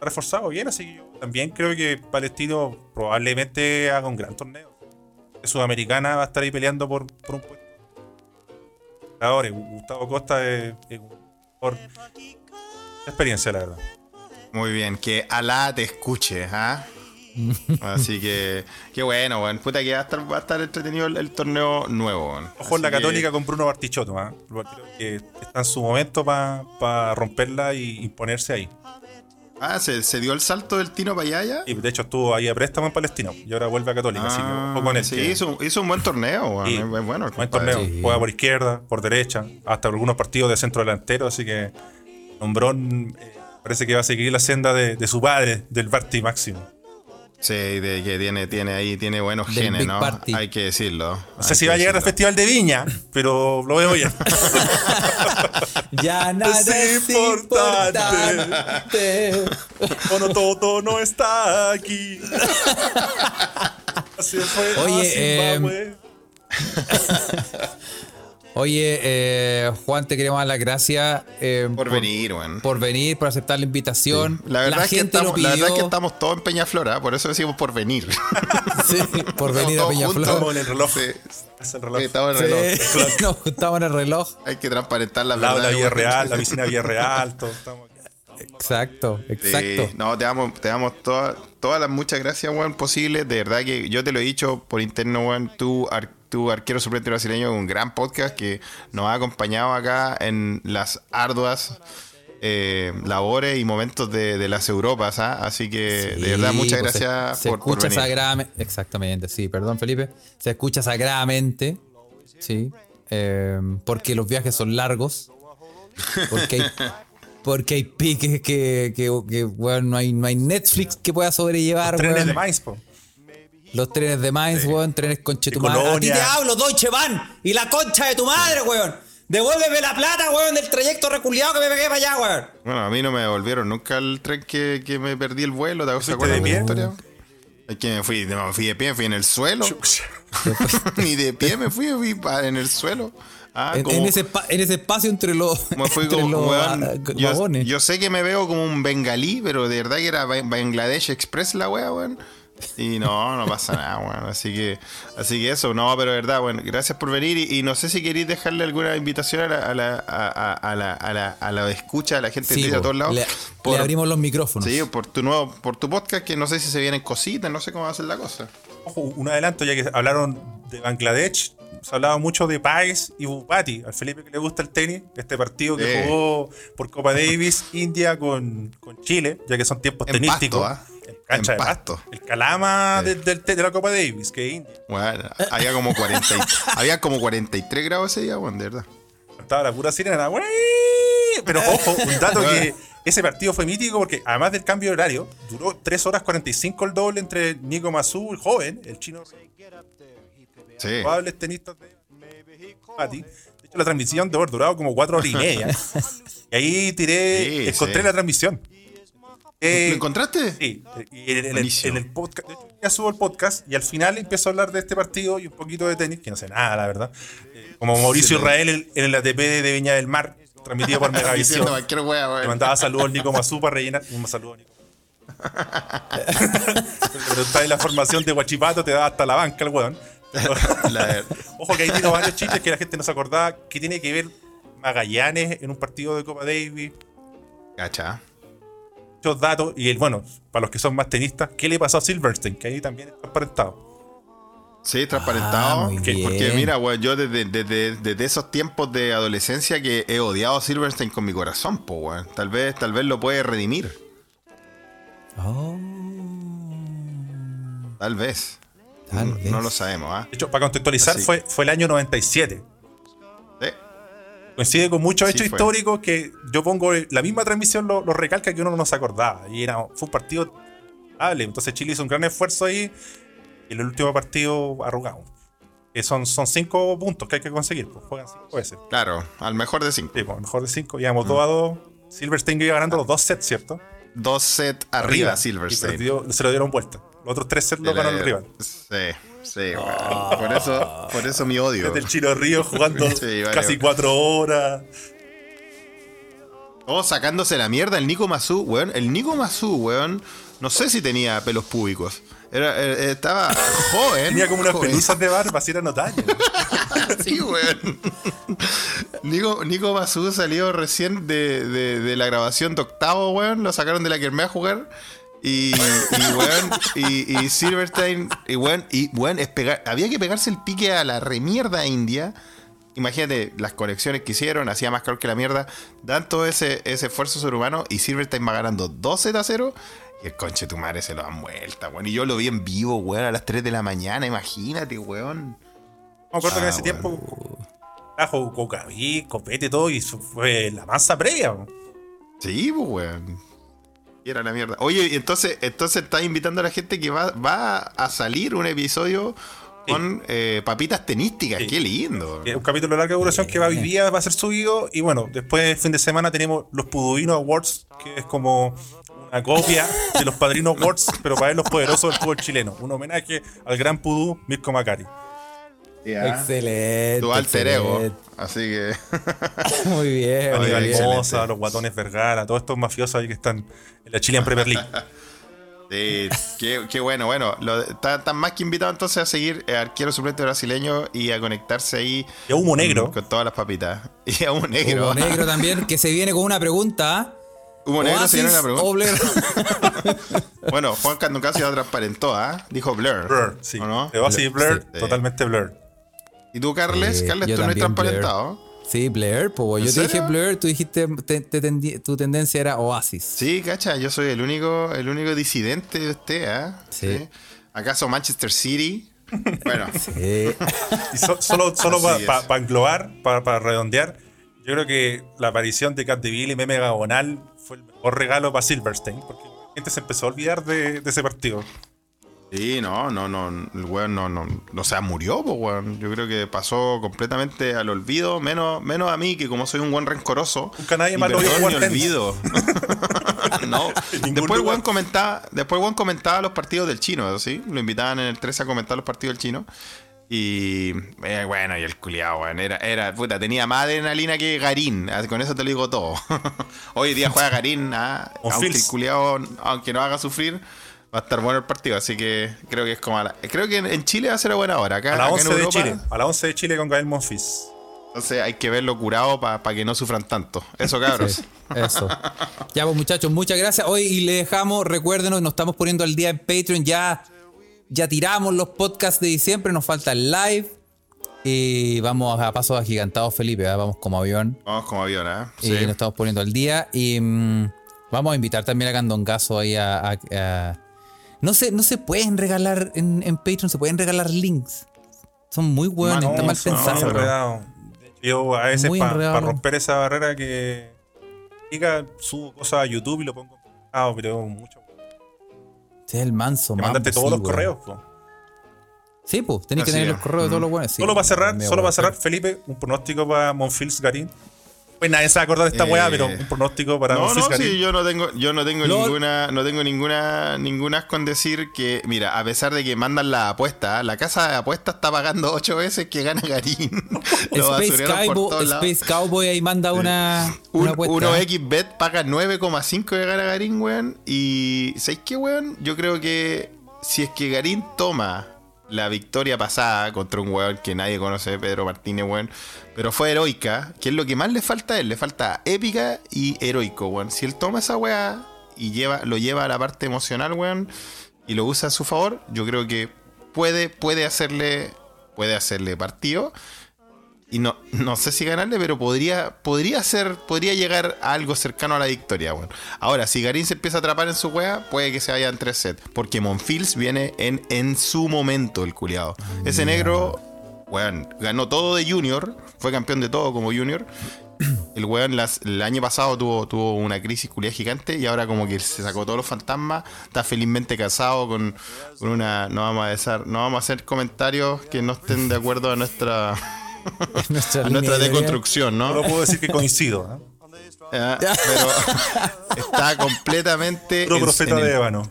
reforzado bien, así que yo también creo que Palestino probablemente haga un gran torneo. Sudamericana va a estar ahí peleando por, por un puesto. Ahora, Gustavo Costa es, es de experiencia, la verdad. Muy bien, que Alá te escuche, ¿ah? Así que, qué bueno, weón. Puta que va a estar, va a estar entretenido el, el torneo nuevo, weón. Ojo en la que- Católica con Bruno Bartichotto, ¿ah? Creo que está en su momento para romperla y imponerse ahí. Ah, ¿se, se dio el salto del Tino para allá? Y de hecho estuvo ahí a préstamo en Palestino y ahora vuelve a Católica, así que Ah, ojo con él. sí, que- hizo, hizo un buen torneo, bueno. Buen compadre. torneo. Sí. Juega por izquierda, por derecha, hasta algunos partidos de centro delantero, así que Nombrón eh, parece que va a seguir la senda de, de su padre, del Barty Máximo. Sí, de que tiene, tiene ahí, tiene buenos Del genes, Big ¿no? Party. Hay que decirlo. No sé si va a llegar al Festival de Viña, pero lo veo ya. Ya nada Es es importante. importante. Bueno, todo no está aquí. Así fue Oye, Zimbabue. Oye, eh, Juan, te queremos dar las gracias eh, Por venir, weón. por venir, por aceptar la invitación. La verdad, es que gente estamos, la verdad es que estamos todos en Peñaflora, por eso decimos por venir. Sí, por venir a Todos Peñaflor. juntos. Estamos en el reloj. Sí. Es el reloj. Estamos en el reloj. Sí, nos juntamos en el reloj. Hay que transparentar la la verdad. Villa weón. Real, la piscina Villa Real, todo. Estamos. Exacto, Sí, exacto. no, te damos, te damos todas, todas las muchas gracias, weón, posibles. De verdad que yo te lo he dicho por interno, weón. Tú, ar- tu arquero suplente brasileño, un gran podcast que nos ha acompañado acá en las arduas eh, labores y momentos de, de las Europas, ¿ah? Así que, de verdad, muchas pues se- gracias se, por, por escucha venir. sagradamente. Exactamente, sí, perdón, Felipe. Se escucha sagradamente. Sí. eh, porque los viajes son largos. Porque hay, porque hay piques que, que, que, weón, no, hay, no hay Netflix que pueda sobrellevar, Trenes de maíz, po. Los trenes de Mainz, weón, trenes conche tu madre. A ti te hablo, Deutsche Bahn. Y la concha de tu madre, weón. Devuélveme la plata, weón, del trayecto reculiado que me pegué para allá, weón. Bueno, a mí no me devolvieron nunca el tren que, que me perdí el vuelo. ¿Te ¿Fuiste acuerdas de la pie? historia? Es que me fui, me fui de pie, me fui en el suelo. Ni de pie me fui, me fui en el suelo. Ah, En, como- en ese, espa- en ese espacio entre los, me fui entre como, los weón, yo, yo sé que me veo como un bengalí, pero de verdad que era Ba- Bangladesh Express la wea, weón. Y no, no pasa nada, weón. Así que, así que eso, no, pero verdad, bueno, gracias por venir. Y, y no sé si queréis dejarle alguna invitación a la, a la, a, a- a la, a la, a la escucha, a la gente Sí, de po, todos lados. le, por- le abrimos los micrófonos. Sí, por tu nuevo, por tu podcast, que no sé si se vienen cositas, no sé cómo va a ser la cosa. Ojo, un adelanto, ya que hablaron de Bangladesh, se hablaba mucho de Páez y Bupati. Al Felipe que le gusta el tenis, este partido que Sí. jugó por Copa Davis, India con, con Chile, ya que son tiempos En tenísticos. pasto, ¿ah? En cancha En de pasto. pasto. El calama Sí. de, la Copa Davis, que es India. Bueno, había como 40, y- había como 43 grados ese día, weón, de verdad. Estaba la pura sirena. ¡güey! Pero ojo, un dato que ese partido fue mítico porque además del cambio de horario, duró 3 horas 45 el doble entre Nico Mazú, el joven, el chino Sí. probables tenistas de. De hecho, la transmisión debe haber durado como 4 horas y media. y ahí tiré, Sí, encontré sí. la transmisión. ¿Lo Eh, encontraste? Sí, en, en el, en el podcast, de hecho, ya subo el podcast y al final empiezo a hablar de este partido y un poquito de tenis, que no sé nada, la verdad. Eh, Como Mauricio. Israel en, el ATP de Viña del Mar, transmitido por Megavisión. Le mandaba saludos al Nico Mazú para rellenar. Un saludo, Nico. Pero está en la formación de Guachipato, te da hasta la banca el weón. La- Ojo que ahí tiene varios chistes que la gente no se acordaba. que tiene que ver Magallanes en un partido de Copa Davis? Cacha. Muchos datos. Y el, bueno, para los que son más tenistas, ¿qué le pasó a Silverstein? Que ahí también está transparentado. Sí, transparentado. Ah, porque mira, weón, yo desde, desde- desde esos tiempos de adolescencia que he odiado a Silverstein con mi corazón, po, weón. Tal vez, tal vez lo puede redimir. Oh, Tal vez. Tal no, vez. no lo sabemos, ¿ah? De hecho, para contextualizar, Así. fue, fue el año 97. Sí. Coincide con muchos Sí, hechos fue. históricos que yo pongo la misma transmisión, lo, lo recalca que uno no se acordaba. Y era, fue un partido hable. Entonces Chile hizo un gran esfuerzo ahí. Y en el último partido arrugado. Que son, son cinco puntos que hay que conseguir. Pues juegan cinco veces. Claro, al mejor de cinco. Sí, pues, mejor de cinco. Íbamos 2 a 2. Silverstein iba ganando los dos sets, ¿cierto? Dos sets arriba, Silverstein. perdió- se lo dieron vuelta. Los otros tres sets los ganó el rival. Sí, sí, weón. Por eso, por eso mi odio. Desde el Chino Río jugando Sí, vale. casi cuatro horas. Todos sacándose la mierda. El Nico Mazú, weón. El Nico Mazú, weón. No sé si tenía pelos públicos. Era, eh, estaba joven. Tenía como unas joven. pelusas de barba, así era notable. Sí, weón. Nico, Nico Mazú salió recién de, de- de la grabación de octavo, weón. Lo sacaron de la Kermés a jugar. Y, y weón, y, y Silverstein, y weón, y weón, es pegar, había que pegarse el pique a la remierda india. Imagínate las conexiones que hicieron, hacía más calor que la mierda. Dan todo ese, ese esfuerzo sobrehumano y Silverstein va ganando 12 a 0. Y el conche tu madre se lo dan vuelta, weón. Y yo lo vi en vivo, weón, a las 3 de la mañana, imagínate, weón. Me acuerdo que en Ah, ese bueno. tiempo trajo cocaví, copete y todo, y fue la masa previa. po. Sí, pues, weón. Era la mierda. Oye, entonces, entonces estás invitando a la gente que va, va a salir un episodio con eh, papitas tenísticas. Sí. Qué lindo. Un capítulo de larga duración que va hoy día, va a ser subido. Y bueno, después, fin de semana, tenemos los Puduino Awards, que es como una copia de los Padrinos Awards, pero para ver los poderosos del fútbol chileno. Un homenaje al gran Pudú Mirko Macari. Excelente. Tu alter ego. Así que. Muy bien. muy los guatones Vergara, todos estos mafiosos ahí que están en la Chilean Premier League. Sí, qué, qué bueno. Bueno, están más que invitados entonces a seguir eh, arquero suplente brasileño y a conectarse ahí. Y a Humo Negro. Con, con todas las papitas. Y a un negro. Hugo Negro también, que se viene con una pregunta. Humo negro se viene una Oasis pregunta. Bueno, Juan Canducasi ya transparentó, ¿ah? Dijo Blur. Blur, sí. ¿O no? Te va así Blur, Sí. totalmente Blur. ¿Y tú, Carles? Eh, Carles, tú no Blair. transparentado. Sí, Blair, pues ¿En yo te dije? Blair, tú dijiste te- te tendi- tu tendencia era Oasis. Sí, cacha, yo soy el único, el único disidente de usted, ¿ah? Sí. ¿Acaso Manchester City? Bueno, Eh, Y so- solo solo para englobar, para redondear, yo creo que la aparición de Capdeville y Meme Gagonal fue el mejor regalo para Silverstein, porque la gente se empezó a olvidar de, de ese partido. Sí, no, no, no, el weón no, no, o sea, murió, pues, weón. Yo creo que pasó completamente al olvido, menos, menos a mí, que como soy un buen rencoroso. Nunca nadie y más lo olvido. no. Después el weón comentaba, después el comentaba los partidos del chino, ¿sí? Lo invitaban en el 13 a comentar los partidos del chino. Y eh, bueno, y el culiado, weón, era, era, puta, tenía más adrenalina que Garín, con eso te lo digo todo. Hoy día juega Garín, ah, aunque el culiado, aunque no haga sufrir, va a estar bueno el partido, así que creo que es como a la- creo que en, Chile va a ser a buena hora, acá, A las acá 11 en de Chile. A las 11 de Chile con Gael Monfils. entonces hay que verlo curado para que no sufran tanto. Eso cabros. Sí, eso. Ya, pues muchachos, muchas gracias. Hoy y le dejamos, recuérdenos, nos estamos poniendo al día en Patreon. Ya, ya tiramos los podcasts de diciembre, nos falta el live. Y vamos a pasos agigantados, Felipe. ¿eh? Vamos como avión. Vamos como avión, ¿eh? Y nos estamos poniendo al día. Y mm, vamos a invitar también a Candongazo ahí a. a- a- No sé, no se pueden regalar en, en Patreon, se pueden regalar links. Son muy buenos, está mal enredado. Yo a veces para romper esa barrera que diga, subo cosas a YouTube y lo pongo ah, pero mucho. Sí, el manso, Que mambo, mandaste todos sí, los correos, po. Sí, pues, tenéis que tener es. los correos de todos los buenos. Sí, solo para cerrar, solo para cerrar, Felipe, un pronóstico para Monfils Garín. Pues nadie se va a acordar de esta Eh, weá, pero un pronóstico para No, no, sí, yo no tengo, yo no tengo ninguna, no tengo ninguna, ninguna con decir que, mira, a pesar de que mandan la apuesta, la casa de apuestas está pagando ocho veces que gana Garín. Space Cowboy. Space Cowboy ahí manda una, Un, una apuesta. uno XBet paga 9,5 que gana Garín, weón. Y ¿sabéis qué, weón? Yo creo que si es que Garín toma la victoria pasada contra un weón que nadie conoce, Pedro Martínez, weón, pero fue heroica, que es lo que más le falta a él, le falta épica y heroico, weón. Si él toma esa weá y lleva, lo lleva a la parte emocional, weón, y lo usa a su favor, yo creo que puede, puede hacerle, puede hacerle partido. Y no, no sé si ganarle, pero podría, podría ser, podría llegar a algo cercano a la victoria, weón. Ahora, si Garín se empieza a atrapar en su wea, puede que se vaya en tres sets. Porque Monfils viene en, en su momento, el culiado. Ese negro, weón, ganó todo de Junior, fue campeón de todo como Junior. El weón las- el año pasado tuvo, tuvo una crisis culiada gigante y ahora como que se sacó todos los fantasmas, está felizmente casado con, con una... No vamos, a no vamos a hacer comentarios que no estén de acuerdo a nuestra... Nuestra a nuestra deconstrucción, ¿no? Solo puedo decir que coincido. ¿eh? Ah, pero está completamente Puro profeta en el- de ébano.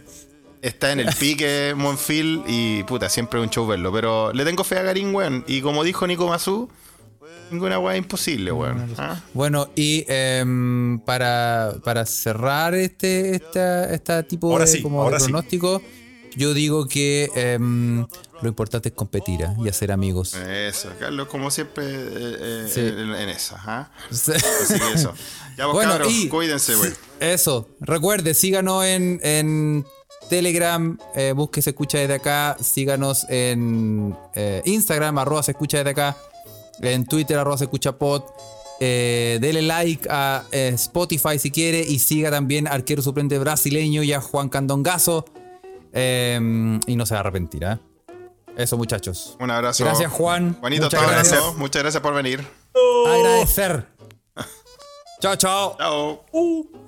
está en el pique Monfil y puta, siempre es un show verlo. Pero le tengo fe a Garín, weón. Y como dijo Nico Mazú, ninguna weá es imposible, weón. ¿Ah? Bueno, y em, para, para cerrar este esta, esta tipo Ahora de, sí, como de sí. Yo digo que em, lo importante es competir ¿ah? y hacer amigos. Eso, Carlos, como siempre eh, eh, Sí. en, en esa. ¿ah? Así que eso. Ya vos, Bueno, cabros, y- cuídense, weón. Eso, recuerde, síganos en, en Telegram, eh, busque Se Escucha Desde Acá, síganos en Instagram, arroba Se Escucha Desde Acá, en Twitter, arroba Se Escucha Pod, eh, dele like a eh, Spotify si quiere y siga también arquero suplente brasileño y a Juan Candongazo eh, y no se va a arrepentir, ¿ah? Eso muchachos. Un abrazo. Gracias Juan. Juanito, Muchas te abrazo. gracias. Muchas gracias por venir. Agradecer. Chao, chao. Chao. Uh.